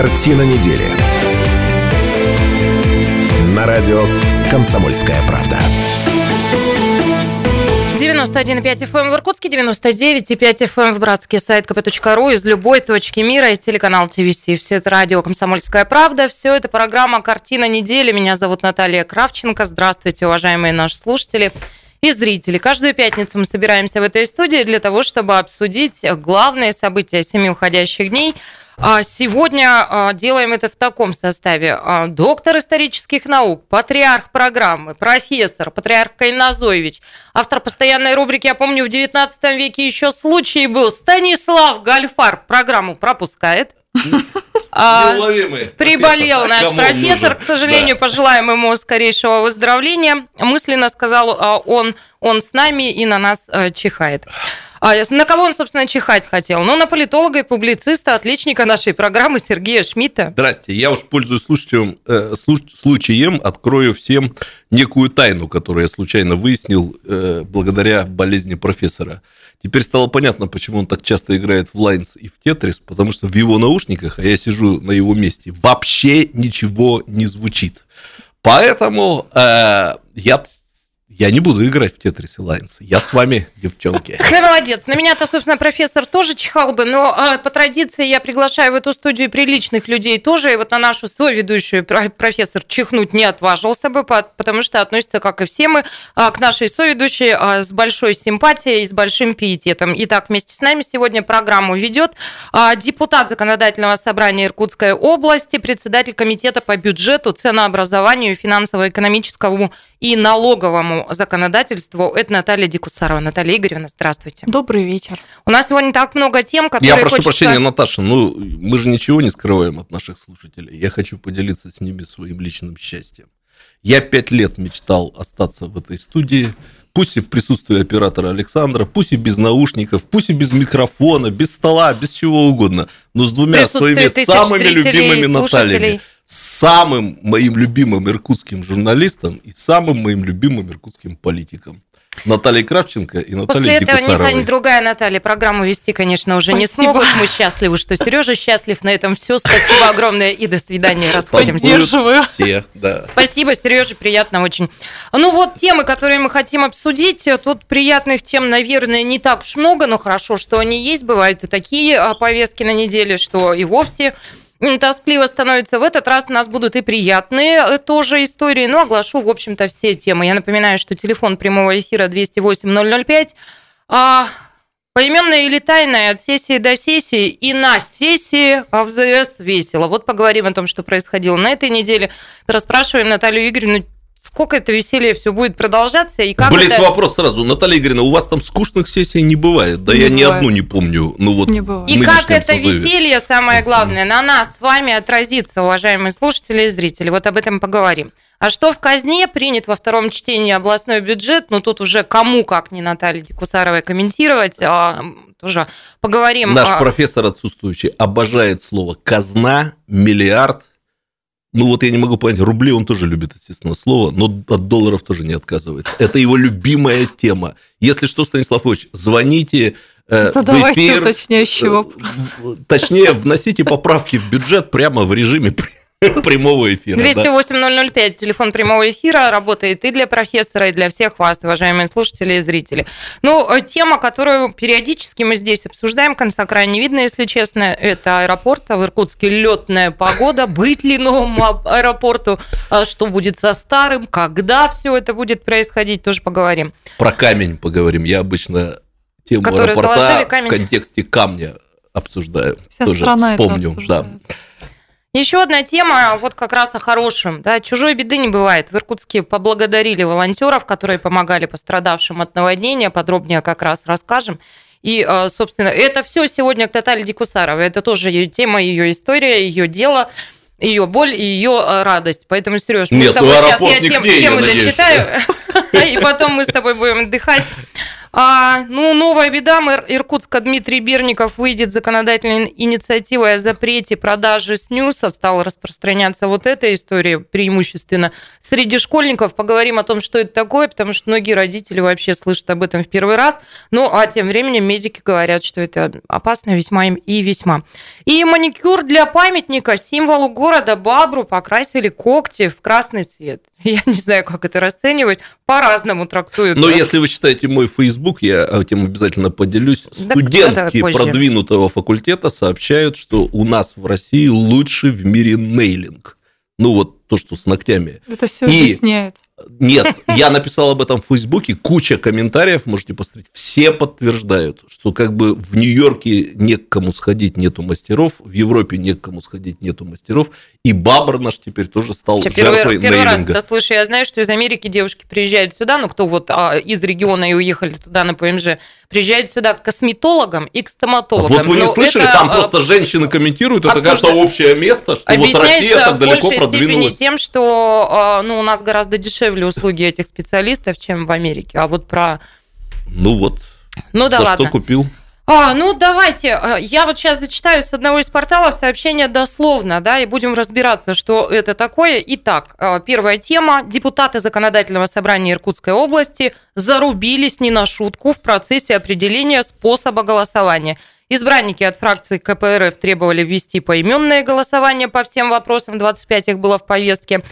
Картина недели. На радио «Комсомольская правда». 91,5 FM эм в Иркутске, 99,5 FM эм в Братске, сайт kp.ru из любой точки мира, из телеканала ТВС. Все это радио «Комсомольская правда», все это программа «Картина недели». Меня зовут Наталья Кравченко. Здравствуйте, уважаемые наши слушатели и зрители. Каждую пятницу мы собираемся в этой студии для того, чтобы обсудить главные события семи уходящих дней. А сегодня а, делаем это в таком составе. А, доктор исторических наук, патриарх программы, профессор, патриарх Кайназоевич, автор постоянной рубрики, я помню, в 19 веке еще случай был, Станислав Гальфар программу пропускает. Неуловимый. Приболел наш Кому профессор, к сожалению, да. пожелаем ему скорейшего выздоровления. Мысленно сказал он, он с нами и на нас чихает. А на кого он, собственно, чихать хотел? Ну, на политолога и публициста, отличника нашей программы Сергея Шмидта. Здрасте. Я уж пользуюсь случаем, э, случаем, открою всем некую тайну, которую я случайно выяснил э, благодаря болезни профессора. Теперь стало понятно, почему он так часто играет в Лайнс и в Тетрис, потому что в его наушниках, а я сижу на его месте, вообще ничего не звучит. Поэтому э, я я не буду играть в Тетрис Лайнс. Я с вами, девчонки. Ты молодец. На меня-то, собственно, профессор тоже чихал бы, но а, по традиции я приглашаю в эту студию приличных людей тоже. И вот на нашу соведущую профессор чихнуть не отважился бы, потому что относится, как и все мы, а, к нашей соведущей а, с большой симпатией и с большим пиететом. Итак, вместе с нами сегодня программу ведет депутат Законодательного собрания Иркутской области, председатель комитета по бюджету, ценообразованию, финансово-экономическому и налоговому законодательству. Это Наталья Дикусарова. Наталья Игоревна, здравствуйте. Добрый вечер. У нас сегодня так много тем, которые Я прошу хочется... прощения, Наташа, ну мы же ничего не скрываем от наших слушателей. Я хочу поделиться с ними своим личным счастьем. Я пять лет мечтал остаться в этой студии, пусть и в присутствии оператора Александра, пусть и без наушников, пусть и без микрофона, без стола, без чего угодно, но с двумя своими самыми любимыми Натальями самым моим любимым иркутским журналистом и самым моим любимым иркутским политиком. Натальей Кравченко и Натальей После этого ни та, ни другая Наталья программу вести, конечно, уже Спасибо. не смогут. Мы счастливы, что Сережа счастлив. На этом все. Спасибо огромное и до свидания. Расходимся. Поддерживаю. Все, да. Спасибо, Сережа, приятно очень. Ну вот темы, которые мы хотим обсудить. Тут приятных тем, наверное, не так уж много, но хорошо, что они есть. Бывают и такие а, повестки на неделе, что и вовсе тоскливо становится. В этот раз у нас будут и приятные э, тоже истории, но оглашу, в общем-то, все темы. Я напоминаю, что телефон прямого эфира 208-005. А, Поименная или тайная от сессии до сессии и на сессии а в ЗС весело. Вот поговорим о том, что происходило на этой неделе. Расспрашиваем Наталью Игоревну, сколько это веселье все будет продолжаться и как Блин, это... вопрос сразу. Наталья Игоревна, у вас там скучных сессий не бывает? Да не я бывает. ни одну не помню. Ну вот не бывает. И как это созыве. веселье, самое главное, на нас с вами отразится, уважаемые слушатели и зрители. Вот об этом поговорим. А что в казне принят во втором чтении областной бюджет? Ну, тут уже кому, как не Наталье Кусаровой, комментировать. А, тоже поговорим. Наш а... профессор отсутствующий обожает слово «казна», «миллиард», ну вот я не могу понять, рубли он тоже любит, естественно, слово, но от долларов тоже не отказывается. Это его любимая тема. Если что, Станислав Ильич, звоните, э, Задавайте эфир, уточняющий вопрос. Точнее, вносите поправки в бюджет прямо в режиме прямого эфира. 208-005, да. телефон прямого эфира, работает и для профессора, и для всех вас, уважаемые слушатели и зрители. Ну, э, тема, которую периодически мы здесь обсуждаем, конца края не видно, если честно, это аэропорт, а в Иркутске летная погода, быть ли новому аэропорту, а что будет со старым, когда все это будет происходить, тоже поговорим. Про камень поговорим. Я обычно тему Которые аэропорта в контексте камня обсуждаю. Вся тоже вспомню. Да. Еще одна тема, вот как раз о хорошем. Да, чужой беды не бывает. В Иркутске поблагодарили волонтеров, которые помогали пострадавшим от наводнения. Подробнее как раз расскажем. И, э, собственно, это все сегодня к Наталье Дикусаровой. Это тоже ее тема, ее история, ее дело ее боль и ее э, радость. Поэтому, Сереж, мы Нет, с тобой сейчас я тем, темы дочитаю, и потом мы с тобой будем отдыхать. А, ну, новая беда. Мэр Иркутска Дмитрий Берников выйдет с законодательной инициативой о запрете продажи снюса. Стала распространяться вот эта история преимущественно среди школьников. Поговорим о том, что это такое, потому что многие родители вообще слышат об этом в первый раз. Ну, а тем временем медики говорят, что это опасно весьма и весьма. И маникюр для памятника, символу города Бабру покрасили когти в красный цвет. Я не знаю, как это расценивать. По-разному трактуют. Но если вы читаете мой Facebook, я этим обязательно поделюсь. Да, Студентки продвинутого факультета сообщают, что у нас в России лучший в мире нейлинг. Ну вот то, что с ногтями. Это все и... объясняет. Нет, я написал об этом в Фейсбуке, куча комментариев, можете посмотреть. Все подтверждают, что как бы в Нью-Йорке не к кому сходить, нету мастеров, в Европе не к кому сходить, нету мастеров, и Бабр наш теперь тоже стал Че, жертвой первый, первый раз, да, слышу, я знаю, что из Америки девушки приезжают сюда, ну, кто вот а, из региона и уехали туда на ПМЖ, приезжают сюда к косметологам и к стоматологам. Вот вы не Но слышали, это, там а, просто женщины комментируют, это, кажется, общее место, что вот Россия так далеко продвинулась. тем, что а, ну, у нас гораздо дешевле услуги этих специалистов, чем в Америке. А вот про... Ну вот, ну, да за ладно. что купил. А, ну, давайте. Э, я вот сейчас зачитаю с одного из порталов сообщение дословно, да, и будем разбираться, что это такое. Итак, э, первая тема. Депутаты Законодательного собрания Иркутской области зарубились не на шутку в процессе определения способа голосования. Избранники от фракции КПРФ требовали ввести поименное голосование по всем вопросам, 25 их было в повестке,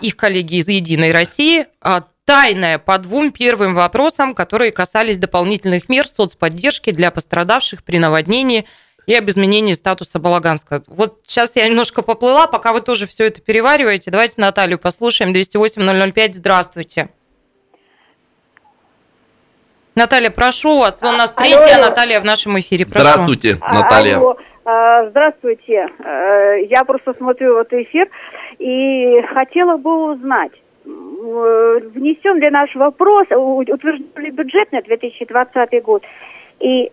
их коллеги из «Единой России» а тайная по двум первым вопросам, которые касались дополнительных мер соцподдержки для пострадавших при наводнении и об изменении статуса Балаганска. Вот сейчас я немножко поплыла, пока вы тоже все это перевариваете. Давайте Наталью послушаем. 208-005, здравствуйте. Наталья, прошу вас. У нас третья Алло. Наталья в нашем эфире. Прошу. Здравствуйте, Наталья. Алло. А, здравствуйте. Э, я просто смотрю вот эфир и хотела бы узнать, внесен ли наш вопрос, утвержден ли бюджет на 2020 год, и,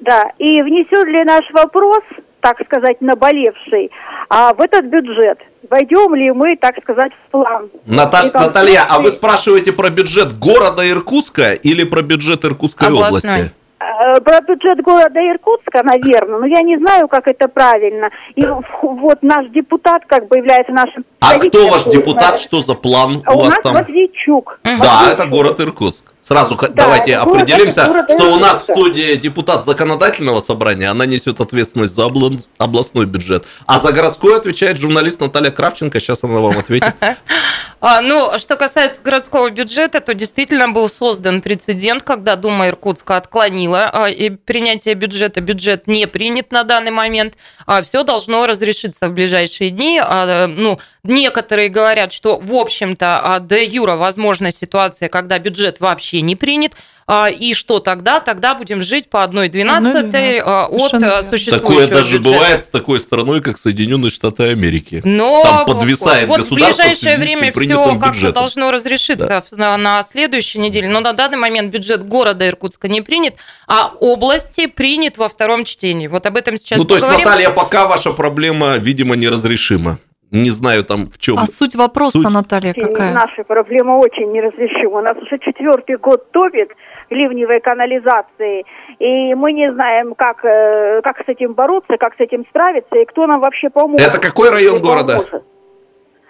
да, и внесен ли наш вопрос, так сказать, наболевший, а в этот бюджет войдем ли мы, так сказать, в план. Наташ, Наталья, а вы спрашиваете про бюджет города Иркутска или про бюджет Иркутской Областной? области? Э, про бюджет города Иркутска, наверное, но я не знаю, как это правильно. И вот наш депутат как бы является нашим... А кто ваш депутат? Что за план у, у вас там? Матвейчук. Да, Матвейчук. это город Иркутск. Сразу да, давайте определимся, что у нас в студии депутат законодательного собрания, она несет ответственность за областной бюджет, а за городской отвечает журналист Наталья Кравченко, сейчас она вам ответит. А, ну, что касается городского бюджета, то действительно был создан прецедент, когда Дума Иркутска отклонила а, принятие бюджета. Бюджет не принят на данный момент. А Все должно разрешиться в ближайшие дни. Ну, некоторые говорят, что, в общем-то, де юра возможна ситуация, когда бюджет вообще не принят. А, и что тогда? Тогда будем жить по 1,12 а, от а, существующего Такое даже бюджета. бывает с такой страной, как Соединенные Штаты Америки. Но Там подвисает вот государство в ближайшее в время все как-то должно разрешиться да. на, на следующей неделе. Но на данный момент бюджет города Иркутска не принят, а области принят во втором чтении. Вот об этом сейчас Ну, поговорим. то есть, Наталья, пока ваша проблема, видимо, неразрешима не знаю там в чем. А суть вопроса, суть... Наталья, какая? Наша проблема очень неразрешима. У нас уже четвертый год топит ливневой канализации, и мы не знаем, как, э, как с этим бороться, как с этим справиться, и кто нам вообще поможет. Это какой район города? Поможет.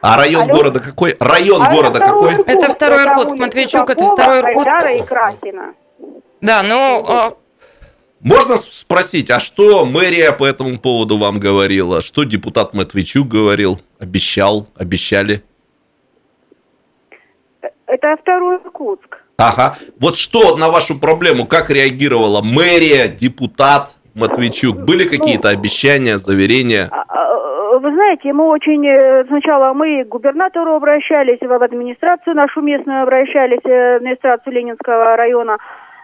А район Алло? города какой? Район а города это какой? Иркутск, это второй Иркутск, Матвейчук, это второй Иркутск. и Красина. Да, ну, можно спросить, а что мэрия по этому поводу вам говорила? Что депутат Матвейчук говорил? Обещал? Обещали? Это второй Иркутск. Ага. Вот что на вашу проблему, как реагировала мэрия, депутат Матвейчук? Были ну, какие-то обещания, заверения? А, а, вы знаете, мы очень... Э, сначала мы к губернатору обращались, в администрацию нашу местную обращались, э, администрацию Ленинского района.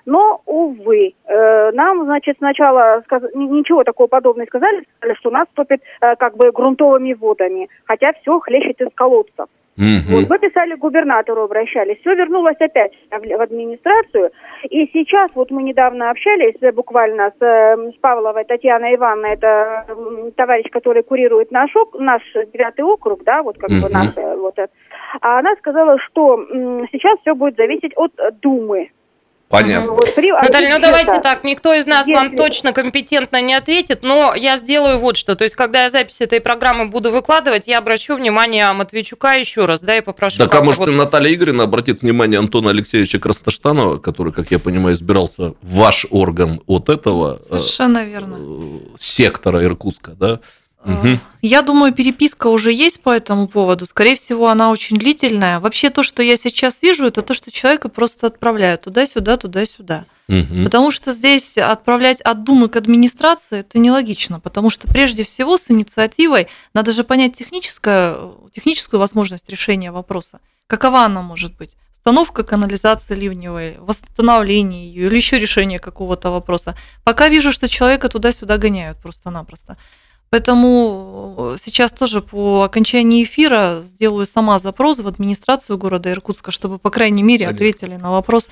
Но, увы, э, нам, значит, сначала сказ... ничего такого подобного сказали, сказали, что нас топит э, как бы грунтовыми водами, хотя все хлещет из колодцев. Угу. Вот, мы писали губернатору, обращались. Все вернулось опять в администрацию. И сейчас, вот мы недавно общались э, буквально с, с Павловой Татьяной Ивановной, это товарищ, который курирует наш, наш девятый округ, да, вот как угу. бы наш, вот, а она сказала, что сейчас все будет зависеть от Думы. Понятно. Вот, при- Наталья, ну давайте так, никто из нас вам Если- точно компетентно не ответит, но я сделаю вот что. То есть, когда я запись этой программы буду выкладывать, я обращу внимание Матвейчука еще раз, да, и попрошу. Так, а может, вот- и Наталья Игоревна обратит внимание Антона Алексеевича Красноштанова, который, как я понимаю, избирался в ваш орган от этого э, Совершенно верно. э, сектора Иркутска, да? Я думаю, переписка уже есть по этому поводу. Скорее всего, она очень длительная. Вообще, то, что я сейчас вижу, это то, что человека просто отправляют туда-сюда, туда-сюда. Мгм. Потому что здесь отправлять от Думы к администрации это нелогично, потому что прежде всего с инициативой надо же понять техническое, техническую возможность решения вопроса. Какова она может быть? Установка канализации ливневой, восстановление ее или еще решение какого-то вопроса. Пока вижу, что человека туда-сюда гоняют просто-напросто. Поэтому э, сейчас тоже по окончании эфира сделаю сама запрос в администрацию города Иркутска, чтобы, по крайней мере, Конечно. ответили на вопрос,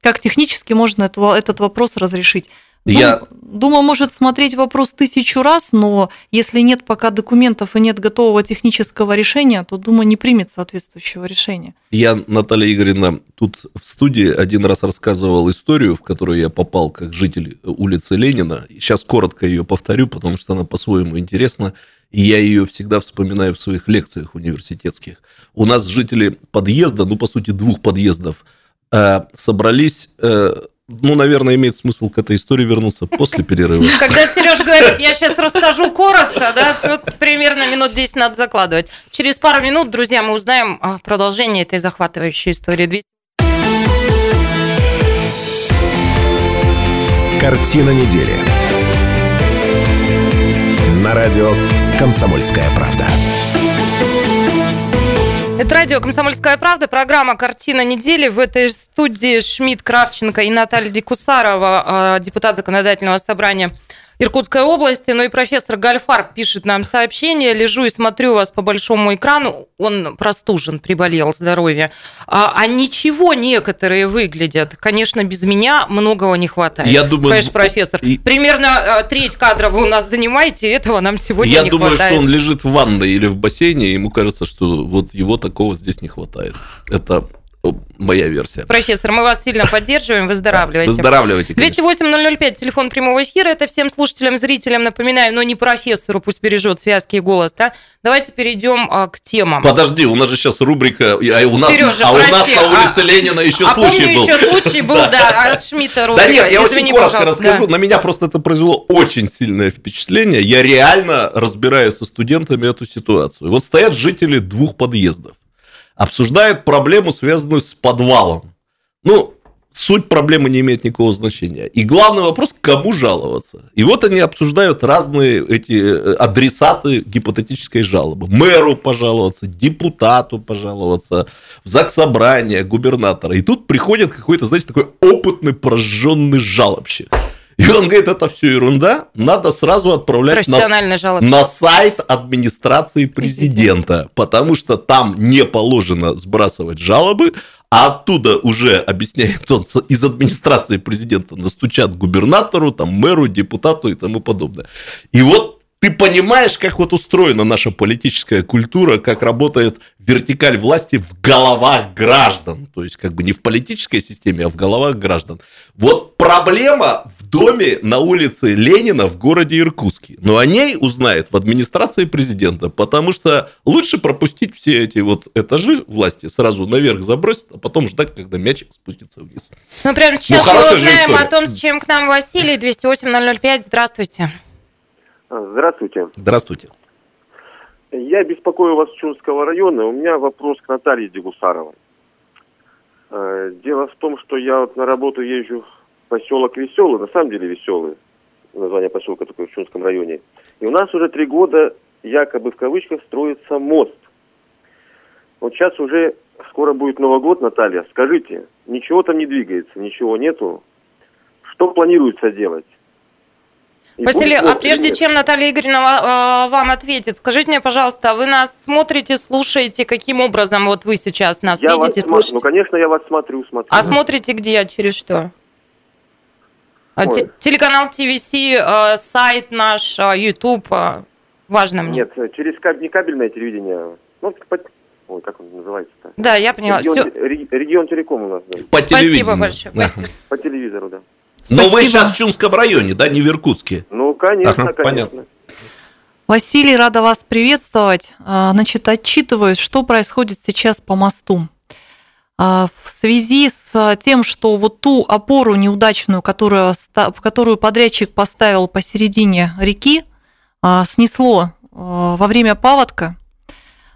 как технически можно это- этот вопрос разрешить. Я- Дум- Дума может смотреть вопрос тысячу раз, но если нет пока документов и нет готового технического решения, то Дума не примет соответствующего решения. Я, Наталья Игоревна, тут в студии один раз рассказывал историю, в которую я попал как житель улицы Ленина. Сейчас коротко ее повторю, потому что она по-своему интересна. И я ее всегда вспоминаю в своих лекциях университетских. У нас жители подъезда, ну, по сути, двух подъездов, э, собрались... ну, наверное, имеет смысл к этой истории вернуться после перерыва. Когда Сереж говорит, я сейчас расскажу коротко, да, вот примерно минут 10 надо закладывать. Через пару минут, друзья, мы узнаем а, продолжение этой захватывающей истории. 200 Картина недели. На радио «Комсомольская правда». Это радио «Комсомольская правда», программа «Картина недели». В этой студии Шмидт, Кравченко и Наталья Дикусарова, э, депутат Законодательного собрания Иркутской области. Ну и профессор Гальфар пишет нам сообщение. Лежу и смотрю вас по большому экрану. Он простужен, приболел, здоровье. А, а ничего некоторые выглядят. Конечно, без меня многого не хватает. Я думаю, Конечно, профессор. и- Примерно э, треть кадров вы у нас занимаете, этого нам сегодня Я не думаю, хватает. что он лежит в ванной или в бассейне, и ему кажется, что вот его такого здесь не хватает. Это моя версия. Профессор, мы вас сильно поддерживаем, выздоравливайте. Выздоравливайте, конечно. 208-005, телефон прямого эфира. Это всем слушателям, зрителям напоминаю, но не профессору, пусть бережет связки и голос. Да? Давайте перейдем а, к темам. Подожди, у нас же сейчас рубрика, а у нас, Сережа, а у нас на улице а- Ленина еще а случай помню, был. еще случай был, да, от Шмидта Да рубрика. нет, я Извини, очень коротко расскажу. да. На меня просто это произвело очень сильное впечатление. Я реально разбираю со студентами эту ситуацию. Вот стоят жители двух подъездов, обсуждают проблему, связанную с подвалом. Ну, суть проблемы не имеет никакого значения. И главный вопрос, кому жаловаться. И вот они обсуждают разные эти э, адресаты гипотетической жалобы. Мэру пожаловаться, депутату пожаловаться, в заксобрание, губернатора. И тут приходит какой-то, знаете, такой опытный прожженный жалобщик. И он говорит, это все ерунда, надо сразу отправлять на, жалоба. на сайт администрации президента, потому что там не положено сбрасывать жалобы, а оттуда уже, объясняет он, из администрации президента настучат губернатору, там, мэру, депутату и тому подобное. И вот ты понимаешь, как вот устроена наша политическая культура, как работает вертикаль власти в головах граждан. То есть, как бы не в политической системе, а в головах граждан. Вот проблема в доме на улице Ленина в городе Иркутске. Но о ней узнает в администрации президента, потому что лучше пропустить все эти вот этажи власти, сразу наверх забросить, а потом ждать, когда мячик спустится вниз. Ну, прямо сейчас хорошая мы узнаем о том, с чем к нам Василий, 208-005. Здравствуйте. Здравствуйте. Здравствуйте. Я беспокою вас Чунского района. У меня вопрос к Наталье Дегусаровой. Э, Дело в том, что я вот на работу езжу в поселок Веселый, на самом деле Веселый, название поселка такое в Чунском районе. И у нас уже три года, якобы в кавычках, строится мост. Вот сейчас уже скоро будет Новый год, Наталья. Скажите, ничего там не двигается, ничего нету. Что планируется делать? И Василий, а прежде чем Наталья Игоревна э, вам ответит, скажите мне, пожалуйста, а вы нас смотрите, слушаете, каким образом вот вы сейчас нас Я видите, вас слышите? Ну, конечно, я вас смотрю, смотрю. А смотрите где, через что? А, Ой. те- Телеканал ТВС, э, сайт наш, э, YouTube, э, важно мне. Нет, через каб- не кабельное телевидение. Ну, по, Ой, как он называется-то? Да, я поняла. Регион, Всё. Ре- регион Телеком у нас, да. По Спасибо телевидению. большое. Да. Спасибо. По телевизору, да. Но вы сейчас в Чунском районе, да, не в Иркутске. Ну, конечно, Ага, конечно. понятно. Василий, рада вас приветствовать. А, Значит, отчитываюсь, что происходит сейчас по мосту. А, В связи с тем, что вот ту опору неудачную, которую, которую подрядчик поставил посередине реки, а, снесло а, во время паводка,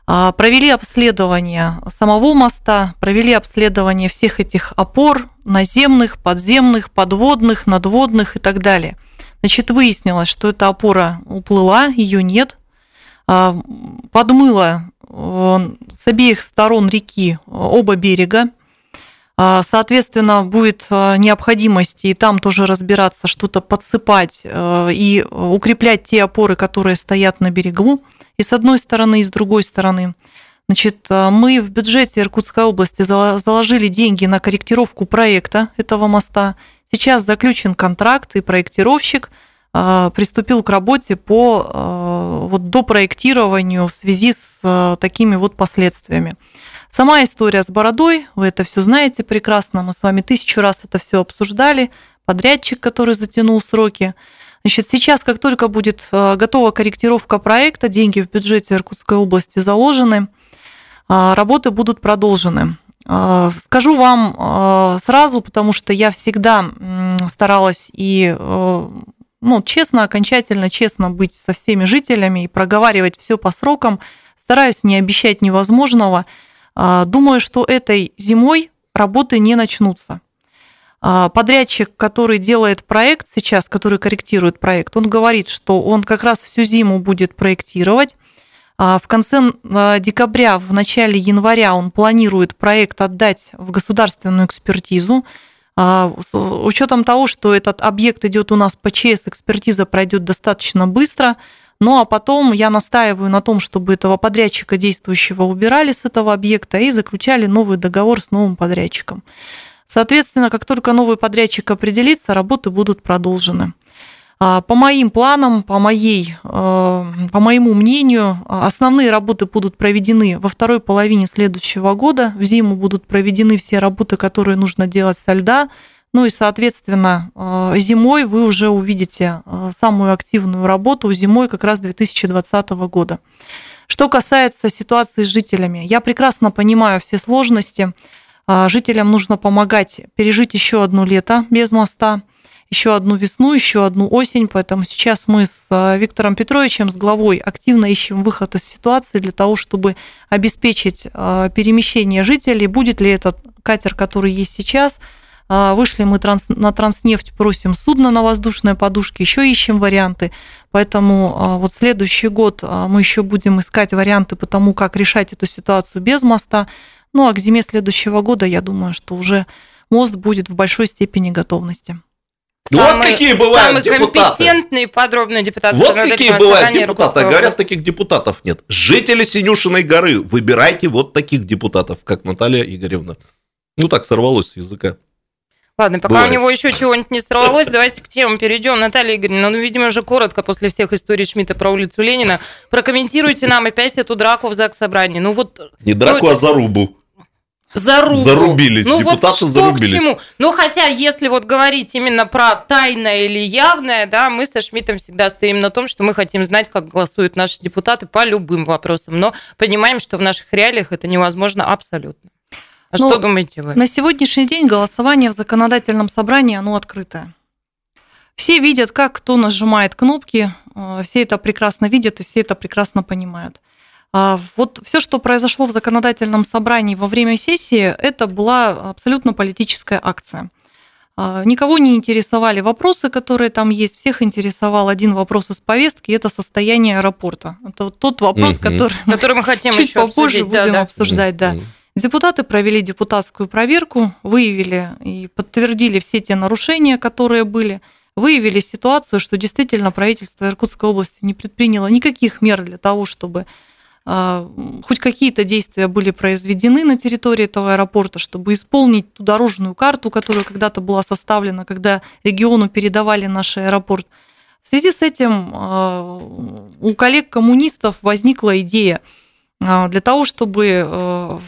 а, провели обследование самого моста, провели обследование всех этих опор, наземных, подземных, подводных, надводных и так далее. Значит, выяснилось, что эта опора уплыла, ее нет. А, Подмыло э, с обеих сторон реки оба берега. А, Соответственно, будет э, необходимость и там тоже разбираться, что-то подсыпать э, и укреплять те опоры, которые стоят на берегу, и с одной стороны, и с другой стороны. Значит, э, мы в бюджете Иркутской области заложили деньги на корректировку проекта этого моста. Сейчас заключен контракт, и проектировщик приступил к работе по э, вот, допроектированию в связи с э, такими вот последствиями. Сама история с бородой, вы это все знаете прекрасно, мы с вами тысячу раз это все обсуждали, подрядчик, который затянул сроки. Значит, сейчас, как только будет э, готова корректировка проекта, деньги в бюджете Иркутской области заложены, работы будут продолжены. Скажу вам сразу, потому что я всегда старалась и э, ну, честно, окончательно честно быть со всеми жителями и проговаривать все по срокам. Стараюсь не обещать невозможного. А, Думаю, что этой зимой работы не начнутся. А, Подрядчик, который делает проект сейчас, который корректирует проект, он говорит, что он как раз всю зиму будет проектировать. А В конце декабря, в начале января он планирует проект отдать в государственную экспертизу. А, С учетом того, что этот объект идет у нас по ЧС, экспертиза пройдет достаточно быстро. Ну а потом я настаиваю на том, чтобы этого подрядчика действующего убирали с этого объекта и заключали новый договор с новым подрядчиком. Соответственно, как только новый подрядчик определится, работы будут продолжены. А, По моим планам, по, моей, э, по моему мнению, основные работы будут проведены во второй половине следующего года. В зиму будут проведены все работы, которые нужно делать со льда. Ну и, соответственно, э, зимой вы уже увидите э, самую активную работу зимой как раз 2020 года. Что касается ситуации с жителями, я прекрасно понимаю все сложности. А, Жителям нужно помогать пережить еще одно лето без моста, еще одну весну, еще одну осень. Поэтому сейчас мы с а, Виктором Петровичем, с главой, активно ищем выход из ситуации для того, чтобы обеспечить а, перемещение жителей. Будет ли этот катер, который есть сейчас, а, Вышли мы транс- на Транснефть, просим судно на воздушной подушке, еще ищем варианты. Поэтому вот следующий год мы еще будем искать варианты по тому, как решать эту ситуацию без моста. Ну а к зиме следующего года, я думаю, что уже мост будет в большой степени готовности. Ну вот какие бывают самый депутаты. компетентный и подробный депутат. Вот какие бывают депутаты. Иркутской Говорят, таких депутатов нет. Жители Синюшиной горы, выбирайте вот таких депутатов, как Наталья Игоревна. Ну так сорвалось с языка. Ладно, пока Бывает. у него еще чего-нибудь не сорвалось, давайте к темам перейдем. Наталья Игоревна, ну, видимо, уже коротко после всех историй Шмидта про улицу Ленина. Прокомментируйте нам опять эту драку в ЗАГС собрании. Ну вот Не драку, Ну, а зарубу. Зарубу. Зарубились, ну, депутаты вот что зарубились. К чему? Ну, хотя, если вот говорить именно про тайное или явное, да, мы со Шмидтом всегда стоим на том, что мы хотим знать, как голосуют наши депутаты по любым вопросам, но понимаем, что в наших реалиях это невозможно абсолютно. А Ну, что думаете вы? На сегодняшний день голосование в законодательном собрании, оно открытое. Все видят, как кто нажимает кнопки, э, все это прекрасно видят и все это прекрасно понимают. А Вот все, что произошло в законодательном собрании во время сессии, это была абсолютно политическая акция. А, Никого не интересовали вопросы, которые там есть. Всех интересовал один вопрос из повестки, это состояние аэропорта. Это вот тот вопрос, Мгм. который мы Который мы хотим чуть еще попозже обсудить. Да, будем да. обсуждать. Да. Мгм. Депутаты провели депутатскую проверку, выявили и подтвердили все те нарушения, которые были, выявили ситуацию, что действительно правительство Иркутской области не предприняло никаких мер для того, чтобы хоть какие-то действия были произведены на территории этого аэропорта, чтобы исполнить ту дорожную карту, которая когда-то была составлена, когда региону передавали наш аэропорт. В связи с этим а, у коллег-коммунистов возникла идея а, для того, чтобы э,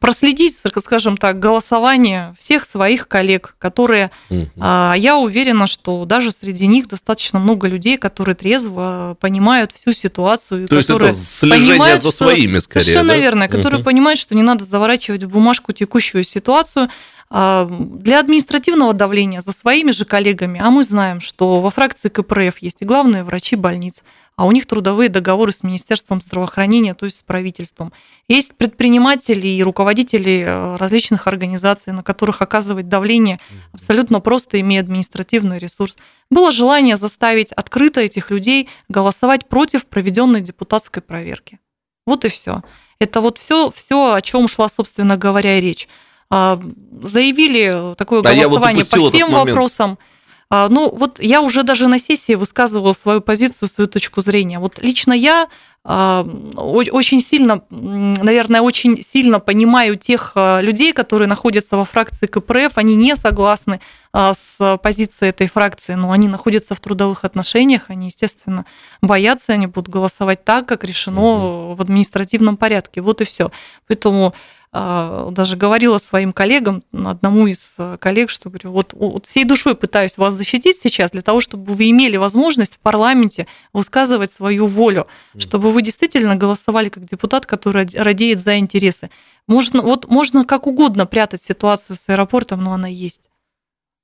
проследить, скажем так, голосование всех своих коллег, которые, угу. я уверена, что даже среди них достаточно много людей, которые трезво понимают всю ситуацию. То которые есть это слежение понимают, за своими, скорее, Совершенно да? верно, которые угу. понимают, что не надо заворачивать в бумажку текущую ситуацию, а, для административного давления за своими же коллегами, а мы знаем, что во фракции КПРФ есть и главные врачи больниц, а у них трудовые договоры с Министерством здравоохранения, то есть с правительством. Есть предприниматели и руководители э, различных организаций, на которых оказывать давление абсолютно просто, имея административный ресурс. Было желание заставить открыто этих людей голосовать против проведенной депутатской проверки. Вот и все. Это вот все, все, о чем шла, собственно говоря, речь. А, заявили такое голосование вот по всем вопросам. А, ну, вот я уже даже на сессии высказывала свою позицию, свою точку зрения. Вот лично я а, очень сильно, наверное, очень сильно понимаю тех а, людей, которые находятся во фракции КПРФ, они не согласны с позицией этой фракции, но они находятся в трудовых отношениях, они, естественно, боятся, они будут голосовать так, как решено в административном порядке. Вот и все. Поэтому а, даже говорила своим коллегам, одному из э, коллег, что говорю, вот, вот всей душой пытаюсь вас защитить сейчас для того, чтобы вы имели возможность в парламенте высказывать свою волю, чтобы вы действительно голосовали как депутат, который радеет за интересы. Можно, вот можно как угодно прятать ситуацию с аэропортом, но она есть.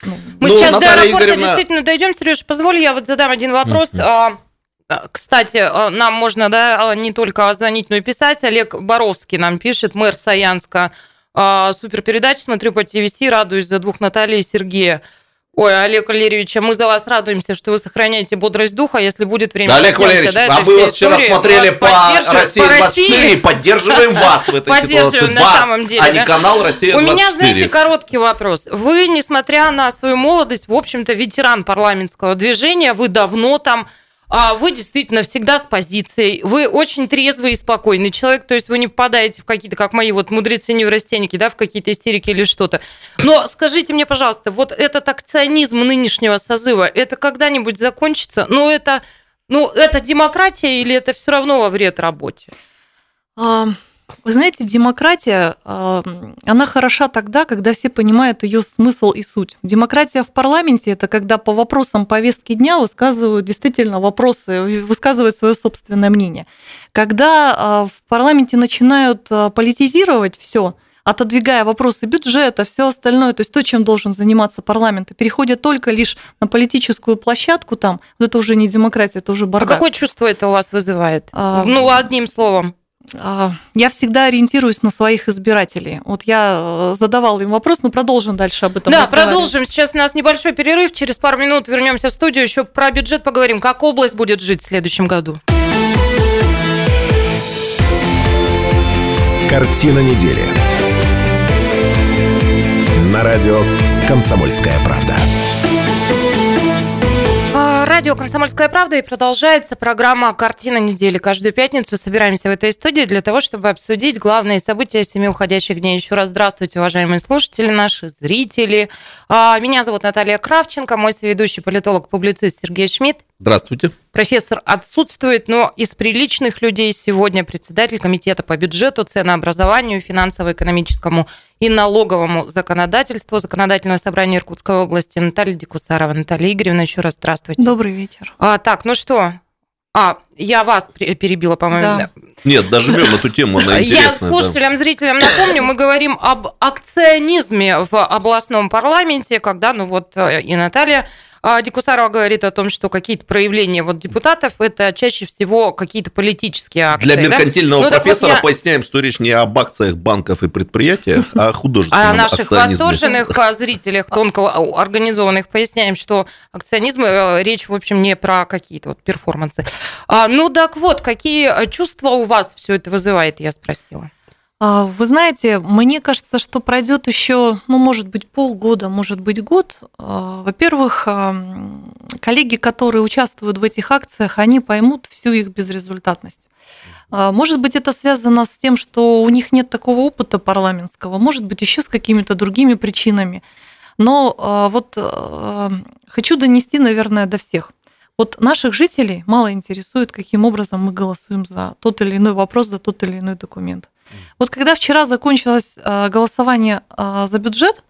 Ну, Мы ну, сейчас Наталья до аэропорта Игоревна... действительно дойдем. Сереж, позволь, я вот задам один вопрос. Mm-hmm. А, кстати, а, нам можно да, а, не только звонить, но и писать. Олег Боровский нам пишет, мэр Саянска. Супер передача, смотрю по ТВС, радуюсь за двух Натальи и Сергея. Ой, Олег Валерьевич, мы за вас радуемся, что вы сохраняете бодрость духа, если будет время. Да, Олег Валерьевич, да, а мы вас вчера смотрели по России 24 и поддерживаем вас в этой ситуации. на самом деле. А не канал Россия 24. У меня, знаете, короткий вопрос. Вы, несмотря на свою молодость, в общем-то, ветеран парламентского движения, вы давно там вы действительно всегда с позицией, вы очень трезвый и спокойный человек, то есть вы не впадаете в какие-то, как мои вот мудрецы-неврастенники, да, в какие-то истерики или что-то. Но скажите мне, пожалуйста, вот этот акционизм нынешнего созыва, это когда-нибудь закончится? Ну, это, ну, это демократия или это все равно во вред работе? Вы знаете, демократия, а, она хороша тогда, когда все понимают ее смысл и суть. Демократия в парламенте – это когда по вопросам повестки дня высказывают действительно вопросы, высказывают свое собственное мнение. Когда а, в парламенте начинают а, политизировать все, отодвигая вопросы бюджета, все остальное, то есть то, чем должен заниматься парламент, и переходят только лишь на политическую площадку там, вот это уже не демократия, это уже бардак. А какое чувство это у вас вызывает? А, ну, одним словом. А, я всегда ориентируюсь на своих избирателей. Вот я э, задавала им вопрос, но продолжим дальше об этом. Да, продолжим. Сейчас у нас небольшой перерыв. Через пару минут вернемся в студию. Еще про бюджет поговорим. Как область будет жить в следующем году? Картина недели. На радио «Комсомольская правда». Радио «Комсомольская правда» и продолжается программа «Картина недели». Каждую пятницу собираемся в этой студии для того, чтобы обсудить главные события семи уходящих дней. Еще раз здравствуйте, уважаемые слушатели, наши зрители. А, меня зовут Наталья Кравченко, мой соведущий политолог-публицист Сергей Шмидт. Здравствуйте. Профессор отсутствует, но из приличных людей сегодня председатель комитета по бюджету, ценообразованию, финансово-экономическому и налоговому законодательству Законодательного собрания Иркутской области Наталья Дикусарова. Наталья Игоревна, еще раз здравствуйте. Добрый вечер. А, так, ну что, а, я вас перебила, по-моему. Да. Нет, дожмем эту тему, она интересная. Я слушателям, да. зрителям напомню, мы говорим об акционизме в областном парламенте, когда, ну вот, э, и Наталья а Дикусарова говорит о том, что какие-то проявления вот депутатов это чаще всего какие-то политические акции. Для меркантильного да? Ну, профессора вот я... поясняем, что речь не об акциях банков и предприятиях, а о художественном О наших восторженных зрителях, тонко организованных, поясняем, что акционизм, э, речь, в общем, не про какие-то вот перформансы. А, ну так вот, какие чувства у вас все это вызывает, я спросила. А, вы знаете, мне кажется, что пройдет еще, ну, может быть, полгода, может быть, год. А, во-первых, а, коллеги, которые участвуют в этих акциях, они поймут всю их безрезультатность. Может быть, это связано с тем, что у них нет такого опыта парламентского, может быть, еще с какими-то другими причинами. Но вот хочу донести, наверное, до всех. Вот наших жителей мало интересует, каким образом мы голосуем за тот или иной вопрос, за тот или иной документ. Вот когда вчера закончилось э, голосование э, за бюджет,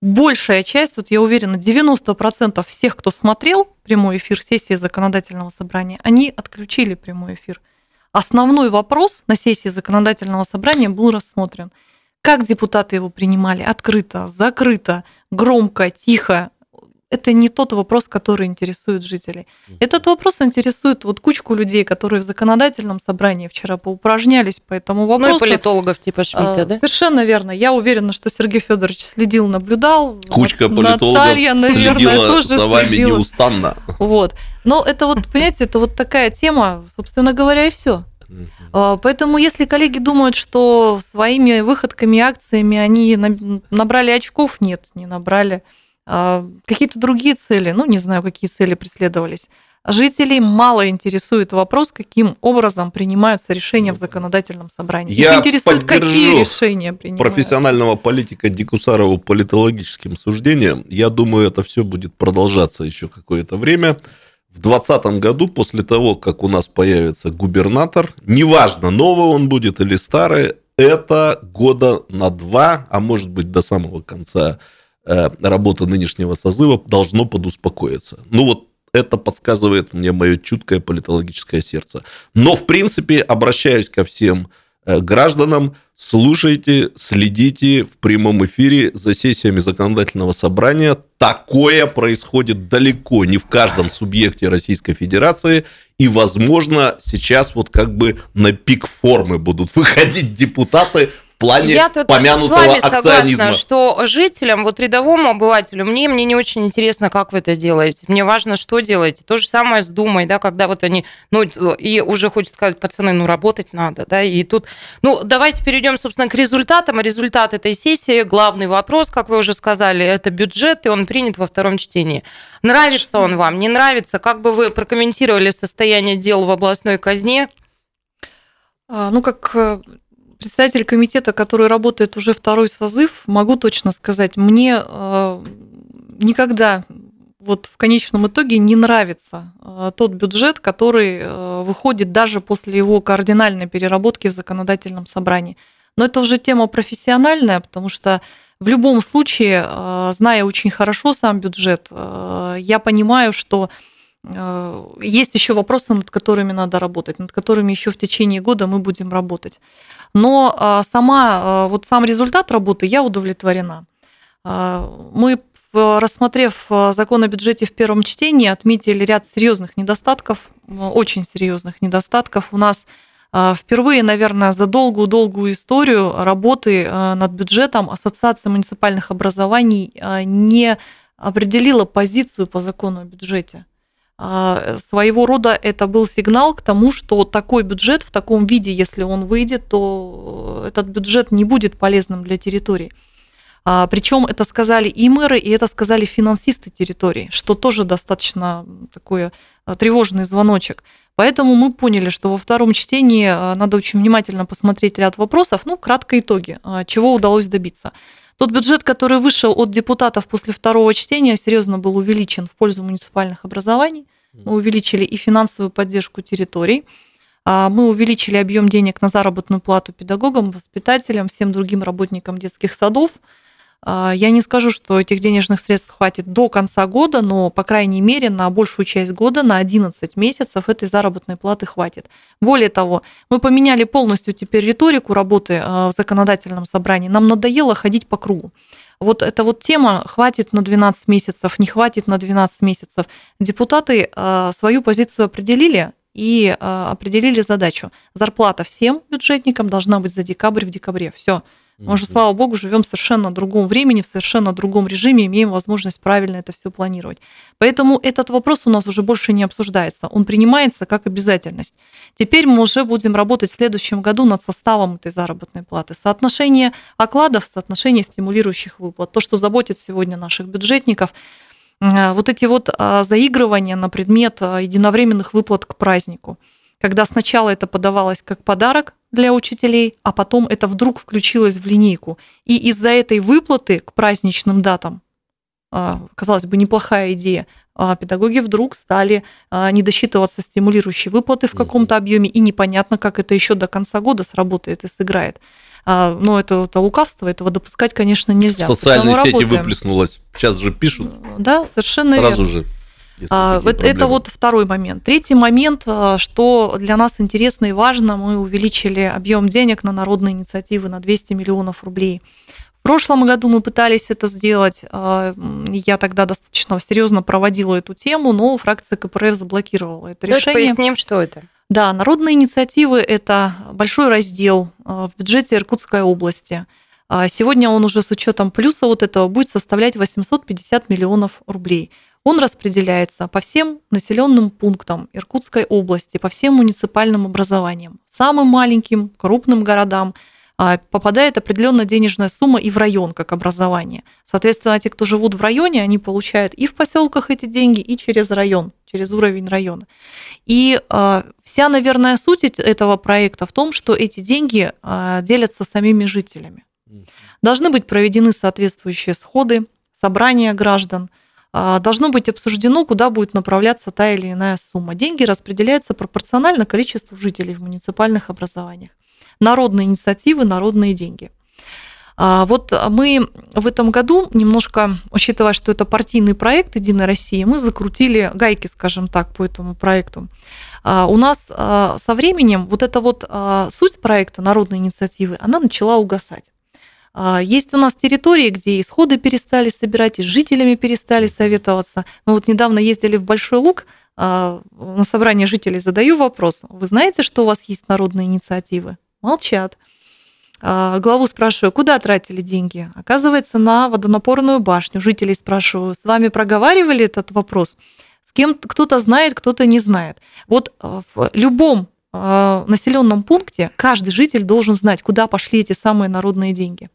большая часть, вот я уверена, 90% всех, кто смотрел прямой эфир сессии законодательного собрания, они отключили прямой эфир. Основной вопрос на сессии законодательного собрания был рассмотрен. Как депутаты его принимали? Открыто, закрыто, громко, тихо, это не тот вопрос, который интересует жителей. Этот вопрос интересует вот кучку людей, которые в законодательном собрании вчера поупражнялись по этому вопросу. Ну и политологов типа Шмидта, А, да? Совершенно верно. Я уверена, что Сергей Федорович следил, наблюдал. Кучка Наталья, политологов наверное, следила тоже за вами следила. неустанно. Вот. Но это вот, понимаете, это вот такая тема, собственно говоря, и все. А, Поэтому, если коллеги думают, что своими выходками и акциями они на- набрали очков, нет, не набрали. А, Какие-то другие цели, ну, не знаю, какие цели преследовались. Жителей мало интересует вопрос, каким образом принимаются решения в законодательном собрании. Их Я интересует, какие решения принимаются. профессионального политика Дикусарова политологическим суждением. Я думаю, это все будет продолжаться еще какое-то время. В 2020 году, после того, как у нас появится губернатор, неважно, новый он будет или старый, это года на два, а может быть до самого конца э, работы нынешнего созыва должно подуспокоиться. Ну вот это подсказывает мне мое чуткое политологическое сердце. Но, в принципе, обращаюсь ко всем э, гражданам, слушайте, следите в прямом эфире за сессиями законодательного собрания. Такое происходит далеко не в каждом субъекте Российской Федерации. И, возможно, сейчас вот как бы на пик формы будут выходить депутаты плане Я тут с помянутого вами акционизма. согласна, что жителям, вот рядовому обывателю, мне, мне не очень интересно, как вы это делаете. Мне важно, что делаете. То же самое с Думой, да, когда вот они, ну, и уже хочется сказать, пацаны, ну, работать надо, да, и тут, ну, давайте перейдем, собственно, к результатам. Результат этой сессии, главный вопрос, как вы уже сказали, это бюджет, и он принят во втором чтении. Нравится он вам, не нравится? Как бы вы прокомментировали состояние дел в областной казне? А, Ну, как э, председатель комитета, который работает уже второй созыв, могу точно сказать, мне э, никогда вот в конечном итоге не нравится э, тот бюджет, который э, выходит даже после его кардинальной переработки в законодательном собрании. Но это уже тема профессиональная, потому что в любом случае, зная очень хорошо сам бюджет, я понимаю, что есть еще вопросы, над которыми надо работать, над которыми еще в течение года мы будем работать. Но э, сама, э, вот сам результат работы, я удовлетворена. Э, Мы, рассмотрев э, закон о бюджете в первом чтении, отметили ряд серьезных недостатков, э, очень серьезных недостатков. У нас э, впервые, наверное, за долгую-долгую историю работы э, над бюджетом Ассоциация муниципальных образований э, не определила позицию по закону о бюджете. А, Своего рода это был сигнал к тому, что такой бюджет в таком виде, если он выйдет, то этот бюджет не будет полезным для территории. Причем это сказали и мэры, и это сказали финансисты территории, что тоже достаточно такой а, тревожный звоночек. Поэтому мы поняли, что во втором чтении а, надо очень внимательно посмотреть ряд вопросов. Ну, кратко итоги, а, чего удалось добиться. Тот бюджет, который вышел от депутатов после второго чтения, серьезно был увеличен в пользу муниципальных образований. Мы увеличили и финансовую поддержку территорий. А, Мы увеличили объем денег на заработную плату педагогам, воспитателям, всем другим работникам детских садов. А, Я не скажу, что этих денежных средств хватит до конца года, но, по крайней мере, на большую часть года, на 11 месяцев этой заработной платы хватит. Более того, мы поменяли полностью теперь риторику работы а, в законодательном собрании. Нам надоело ходить по кругу. Вот эта вот тема хватит на 12 месяцев, не хватит на 12 месяцев. Депутаты а, свою позицию определили и определили задачу. Зарплата всем бюджетникам должна быть за декабрь в декабре. Все. Мы уже, слава богу, живем в совершенно другом времени, в совершенно другом режиме, имеем возможность правильно это все планировать. Поэтому этот вопрос у нас уже больше не обсуждается. Он принимается как обязательность. Теперь мы уже будем работать в следующем году над составом этой заработной платы. Соотношение окладов, соотношение стимулирующих выплат. То, что заботит сегодня наших бюджетников. А, Вот эти вот а, заигрывания на предмет а, единовременных выплат к празднику когда сначала это подавалось как подарок для учителей, а потом это вдруг включилось в линейку. И из-за этой выплаты к праздничным датам, а, казалось бы, неплохая идея, а, педагоги вдруг стали а, не досчитываться стимулирующие выплаты в каком-то объеме, и непонятно, как это еще до конца года сработает и сыграет. Но это, это лукавство, этого допускать, конечно, нельзя. В социальные сети работаем. выплеснулось. Сейчас же пишут. Да, совершенно Сразу верно. же. А, вот это вот второй момент. Третий момент, что для нас интересно и важно, мы увеличили объем денег на народные инициативы на 200 миллионов рублей. В прошлом году мы пытались это сделать. А, я тогда достаточно серьезно проводила эту тему, но фракция КПРФ заблокировала это Давайте решение. поясним, что это. Да, народные инициативы – это большой раздел а, в бюджете Иркутской области. А, сегодня он уже с учетом плюса вот этого будет составлять 850 миллионов рублей. Он распределяется по всем населенным пунктам Иркутской области, по всем муниципальным образованиям, самым маленьким, крупным городам – а, попадает определенная денежная сумма и в район как образование. Соответственно, те, кто живут в районе, они получают и в поселках эти деньги, и через район, через уровень района. И э, вся, наверное, суть этого проекта в том, что эти деньги э, делятся самими жителями. Должны быть проведены соответствующие сходы, собрания граждан, должно быть обсуждено, куда будет направляться та или иная сумма. Деньги распределяются пропорционально количеству жителей в муниципальных образованиях народные инициативы, народные деньги. А, вот мы в этом году немножко, учитывая, что это партийный проект «Единая Россия», мы закрутили гайки, скажем так, по этому проекту. А, у нас а, со временем вот эта вот суть проекта народной инициативы, она начала угасать. Есть у нас территории, где исходы перестали собирать, и с жителями перестали советоваться. Мы вот недавно ездили в Большой Луг, на собрание жителей задаю вопрос. Вы знаете, что у вас есть народные инициативы? Молчат. А, главу спрашиваю, куда тратили деньги? Оказывается, на водонапорную башню. Жителей спрашиваю, с вами проговаривали этот вопрос? С кем кто-то знает, кто-то не знает. Вот а, в любом а, населенном пункте каждый житель должен знать, куда пошли эти самые народные деньги.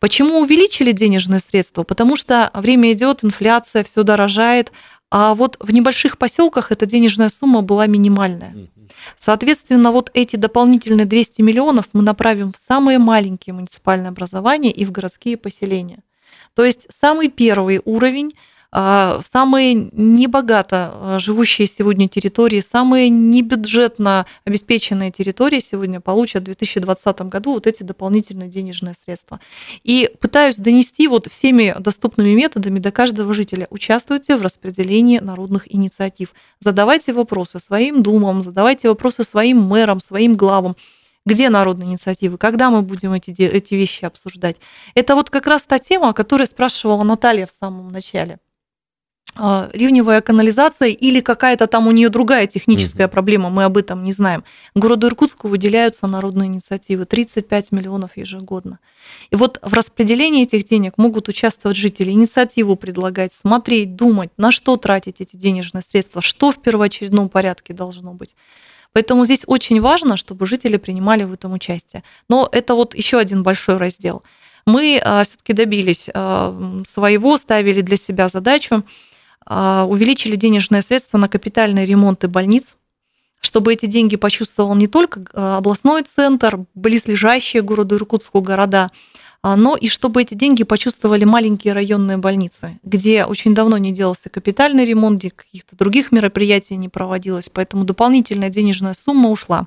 Почему увеличили денежные средства? Потому что время идет, инфляция, все дорожает, а вот в небольших поселках эта денежная сумма была минимальная. Соответственно, вот эти дополнительные 200 миллионов мы направим в самые маленькие муниципальные образования и в городские поселения. То есть самый первый уровень а, самые небогато а, живущие сегодня территории, самые небюджетно обеспеченные территории сегодня получат в 2020 году вот эти дополнительные денежные средства. И пытаюсь донести вот всеми доступными методами до каждого жителя. Участвуйте в распределении народных инициатив. Задавайте вопросы своим думам, задавайте вопросы своим мэрам, своим главам где народные инициативы, когда мы будем эти, эти вещи обсуждать. Это вот как раз та тема, о которой спрашивала Наталья в самом начале. А, ливневая канализация или какая-то там у нее другая техническая угу. проблема, мы об этом не знаем. Городу Иркутску выделяются народные инициативы 35 миллионов ежегодно. И вот в распределении этих денег могут участвовать жители, инициативу предлагать, смотреть, думать, на что тратить эти денежные средства, что в первоочередном порядке должно быть. Поэтому здесь очень важно, чтобы жители принимали в этом участие. Но это вот еще один большой раздел. Мы а, все-таки добились а, своего, ставили для себя задачу увеличили денежные средства на капитальные ремонты больниц, чтобы эти деньги почувствовал не только а, областной центр, близлежащие городу Иркутску города, а, но и чтобы эти деньги почувствовали маленькие районные больницы, где очень давно не делался капитальный ремонт, где каких-то других мероприятий не проводилось, поэтому дополнительная денежная сумма ушла.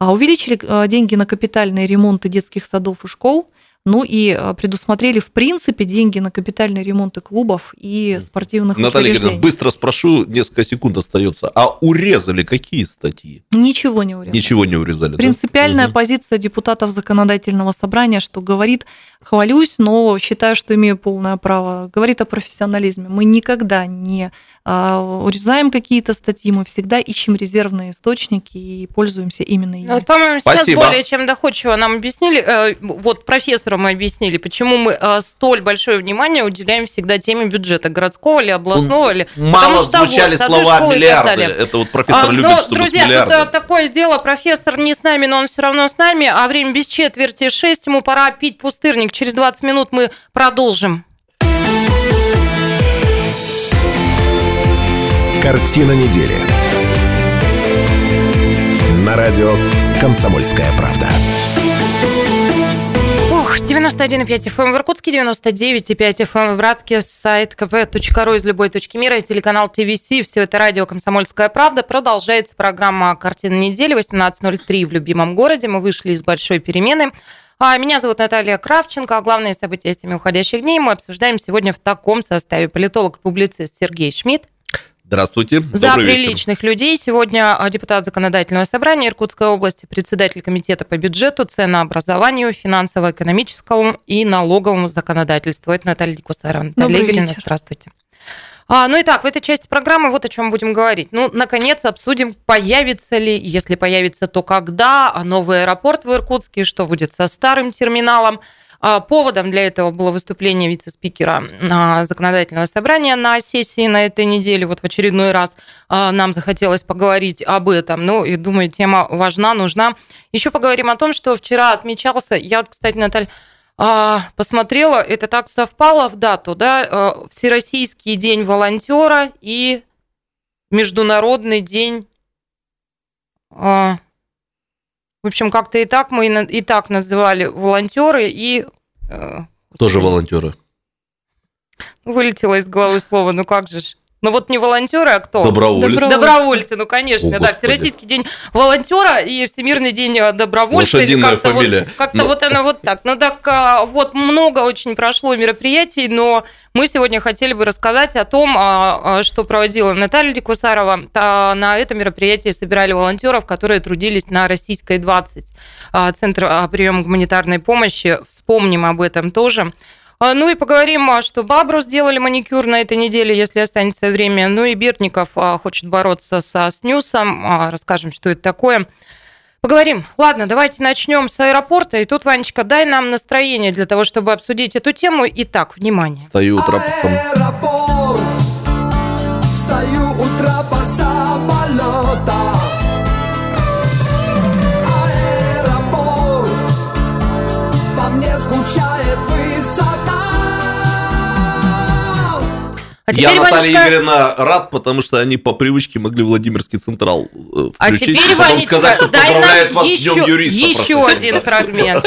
Увеличили деньги на капитальные ремонты детских садов и школ – ну и э, предусмотрели, в принципе, деньги на капитальные ремонты клубов и спортивных Наталья Игоревна, быстро спрошу, несколько секунд остается. А урезали какие статьи? Ничего не урезали. Ничего не урезали, Принципиальная да? позиция депутатов законодательного собрания, что говорит, хвалюсь, но считаю, что имею полное право, говорит о профессионализме. Мы никогда не а, урезаем какие-то статьи, мы всегда ищем резервные источники и пользуемся именно ими. Вот, по-моему, сейчас Спасибо. более чем доходчиво нам объяснили, э, вот профессору мы объяснили, почему мы э, столь большое внимание уделяем всегда теме бюджета городского или областного. Или... Мало что звучали вот, слова миллиарды. Это вот профессор а, любит, но, чтобы Друзья, тут э, такое дело, профессор не с нами, но он все равно с нами, а время без четверти шесть, ему пора пить пустырник. Через 20 минут мы продолжим. Картина недели. На радио «Комсомольская правда». 91,5 FM в Иркутске, 99,5 FM в Братске, сайт kp.ru из любой точки мира и телеканал ТВС. Все это радио «Комсомольская правда». Продолжается программа «Картина недели» 18.03 в любимом городе. Мы вышли из большой перемены. А Меня зовут Наталья Кравченко. А главные события с теми уходящих дней мы обсуждаем сегодня в таком составе. Политолог и публицист Сергей Шмидт. Здравствуйте. За приличных вечер. людей. Сегодня а, депутат Законодательного собрания Иркутской области, председатель комитета по бюджету, ценообразованию, финансово-экономическому и налоговому законодательству. Это Наталья Дикусарова. Наталья Игоревна, здравствуйте. А, ну и так, в этой части программы вот о чем будем говорить. Ну, наконец, обсудим, появится ли, если появится, то когда, а новый аэропорт в Иркутске, что будет со старым терминалом. А, поводом для этого было выступление вице-спикера а, законодательного собрания на сессии на этой неделе. Вот в очередной раз а, нам захотелось поговорить об этом. Ну, и думаю, тема важна, нужна. Еще поговорим о том, что вчера отмечался, я, кстати, Наталья, посмотрела, это так совпало в дату, да, Всероссийский день волонтера и Международный день в общем, как-то и так мы и так называли волонтеры и... Э, Тоже волонтеры. Вылетело из головы слово, ну как же ж. Ну вот не волонтеры, а кто? Добровольцы. Добровольцы, Добровольцы ну конечно, О, да. Всероссийский день волонтера и Всемирный день э, добровольца. Лошадиная как фамилия. Вот, как-то но... вот оно вот так. Ну так а, вот много очень прошло мероприятий, но мы сегодня хотели бы рассказать о том, а, а, что проводила Наталья Дикусарова. На это мероприятие собирали волонтеров, которые трудились на Российской 20, Центр приема гуманитарной помощи. Вспомним об этом тоже. А, ну и поговорим, а, что Бабру сделали маникюр на этой неделе, если останется время. Ну и Бертников а, хочет бороться со снюсом. Расскажем, что это такое. Поговорим. Ладно, давайте начнем с аэропорта. И тут, Ванечка, дай нам настроение для того, чтобы обсудить эту тему. Итак, внимание. Стою у трапа. Аэропорт. Стою у трапа самолета. Аэропорт. По мне скучает высота. А Я, Наталья Ванечка... Игоревна, рад, потому что они по привычке могли Владимирский Централ включить, а теперь, а потом Ванечка, сказать, что дай вас еще, Днем юриста. Еще один фрагмент.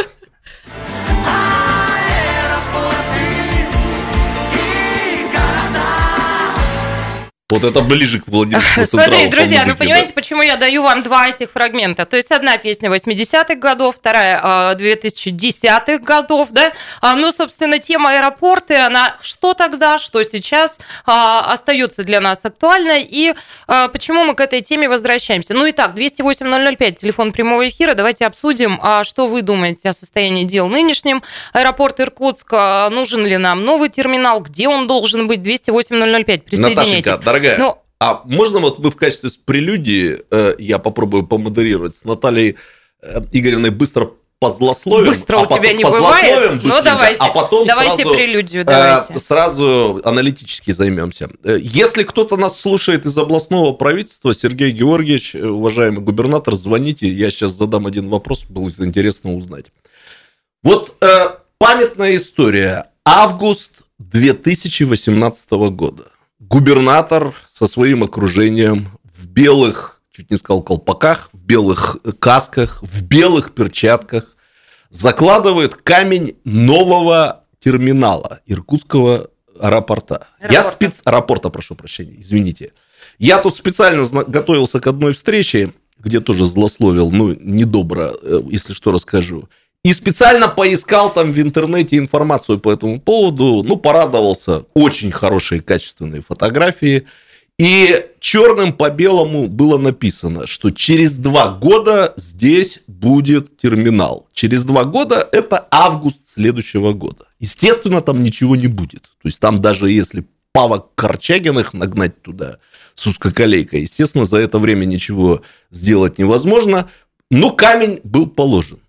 Вот это ближе к Владимиру Смотрите, друзья, ну понимаете, почему я даю вам два этих фрагмента? То есть одна песня 80-х годов, вторая 2010-х а, годов, да? А, ну, собственно, тема аэропорты, она что тогда, что сейчас а, остается для нас актуальной, и почему мы к этой теме возвращаемся? Ну, итак, 208-005, телефон прямого эфира, давайте обсудим, что вы думаете о состоянии дел нынешнем. Аэропорт Иркутск, нужен ли нам новый терминал, где он должен быть? 208-005, присоединяйтесь. Наташенька, дорогая, ну, а можно вот мы в качестве прелюдии, э, я попробую помодерировать с Натальей э, Игоревной быстро позлословим. Быстро а у тебя не бывает. Ну, давайте. А потом давайте сразу, прелюдию, давайте. Э, сразу аналитически займемся. Э, если кто-то нас слушает из областного правительства, Сергей Георгиевич, э, уважаемый губернатор, звоните. Я сейчас задам один вопрос, будет интересно узнать. Вот э, памятная история. Август 2018 года губернатор со своим окружением в белых, чуть не сказал колпаках, в белых касках, в белых перчатках закладывает камень нового терминала Иркутского аэропорта. Аэропорта. Я спец... Аэропорта, прошу прощения, извините. Я тут специально готовился к одной встрече, где тоже злословил, ну, недобро, э, если что, расскажу. И специально поискал там в интернете информацию по этому поводу. Ну, порадовался. Очень хорошие, качественные фотографии. И черным по белому было написано, что через два года здесь будет терминал. Через два года это август следующего года. Естественно, там ничего не будет. То есть там даже если павок Корчагиных нагнать туда с узкоколейкой, естественно, за это время ничего сделать невозможно. Но камень был положен.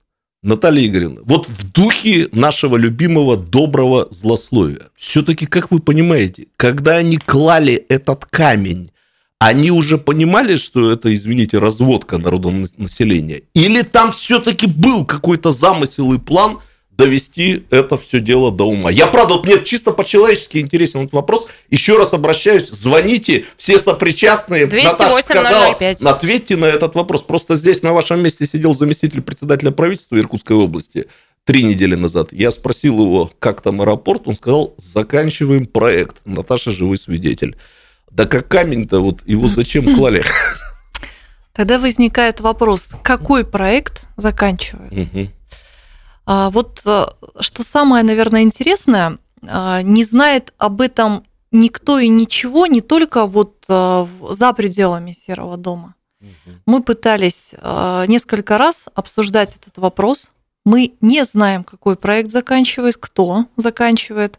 Наталья Игоревна, вот в духе нашего любимого доброго злословия, все-таки, как вы понимаете, когда они клали этот камень, они уже понимали, что это, извините, разводка народного населения? Или там все-таки был какой-то замысел и план – довести это все дело до ума. Я, правда, вот мне чисто по-человечески интересен этот вопрос. Еще раз обращаюсь, звоните, все сопричастные. 208 Наташа сказала, 005. ответьте на этот вопрос. Просто здесь на вашем месте сидел заместитель председателя правительства Иркутской области, три недели назад. Я спросил его, как там аэропорт, он сказал, заканчиваем проект. Наташа живой свидетель. Да как камень-то, вот его зачем клали? Тогда возникает вопрос, какой проект заканчивают? Мгм. А, вот э, что самое, наверное, интересное, а, не знает об этом никто и ничего, не только вот э, за пределами Серого дома. Мгм. Мы пытались э, несколько раз обсуждать этот вопрос. Мы не знаем, какой проект заканчивает, кто заканчивает,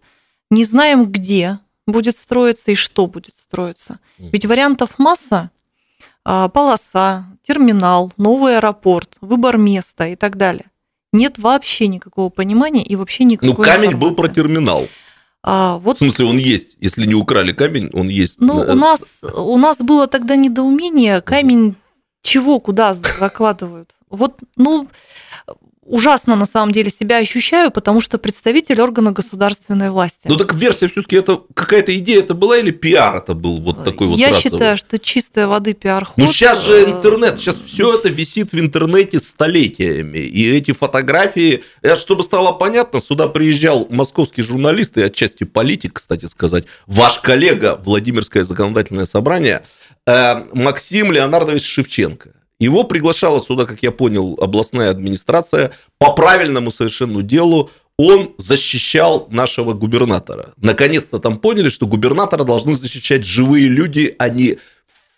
не знаем, где будет строиться и что будет строиться. Ведь вариантов масса. А, Полоса, терминал, новый аэропорт, выбор места и так далее. Нет вообще никакого понимания и вообще никакой Ну, камень был про информации. терминал. А, В вот смысле, он есть. Если не украли камень, он есть. ну, Э, у нас, у нас было тогда недоумение, камень чего, куда закладывают. Вот, ну, ужасно на самом деле себя ощущаю, потому что представитель органа государственной власти. Ну так версия все-таки это какая-то идея это была или пиар это был вот такой вот Я расовый? считаю, что чистая воды пиар-ход. Ну сейчас же э, интернет, сейчас все это висит в интернете столетиями. И эти фотографии, э, чтобы стало понятно, сюда приезжал московский журналист и отчасти политик, кстати сказать, ваш коллега Владимирское законодательное собрание, э, Максим Леонардович Шевченко. Его приглашала сюда, как я понял, областная администрация по правильному совершенно делу. Он защищал нашего губернатора. Наконец-то там поняли, что губернатора должны защищать живые люди, а не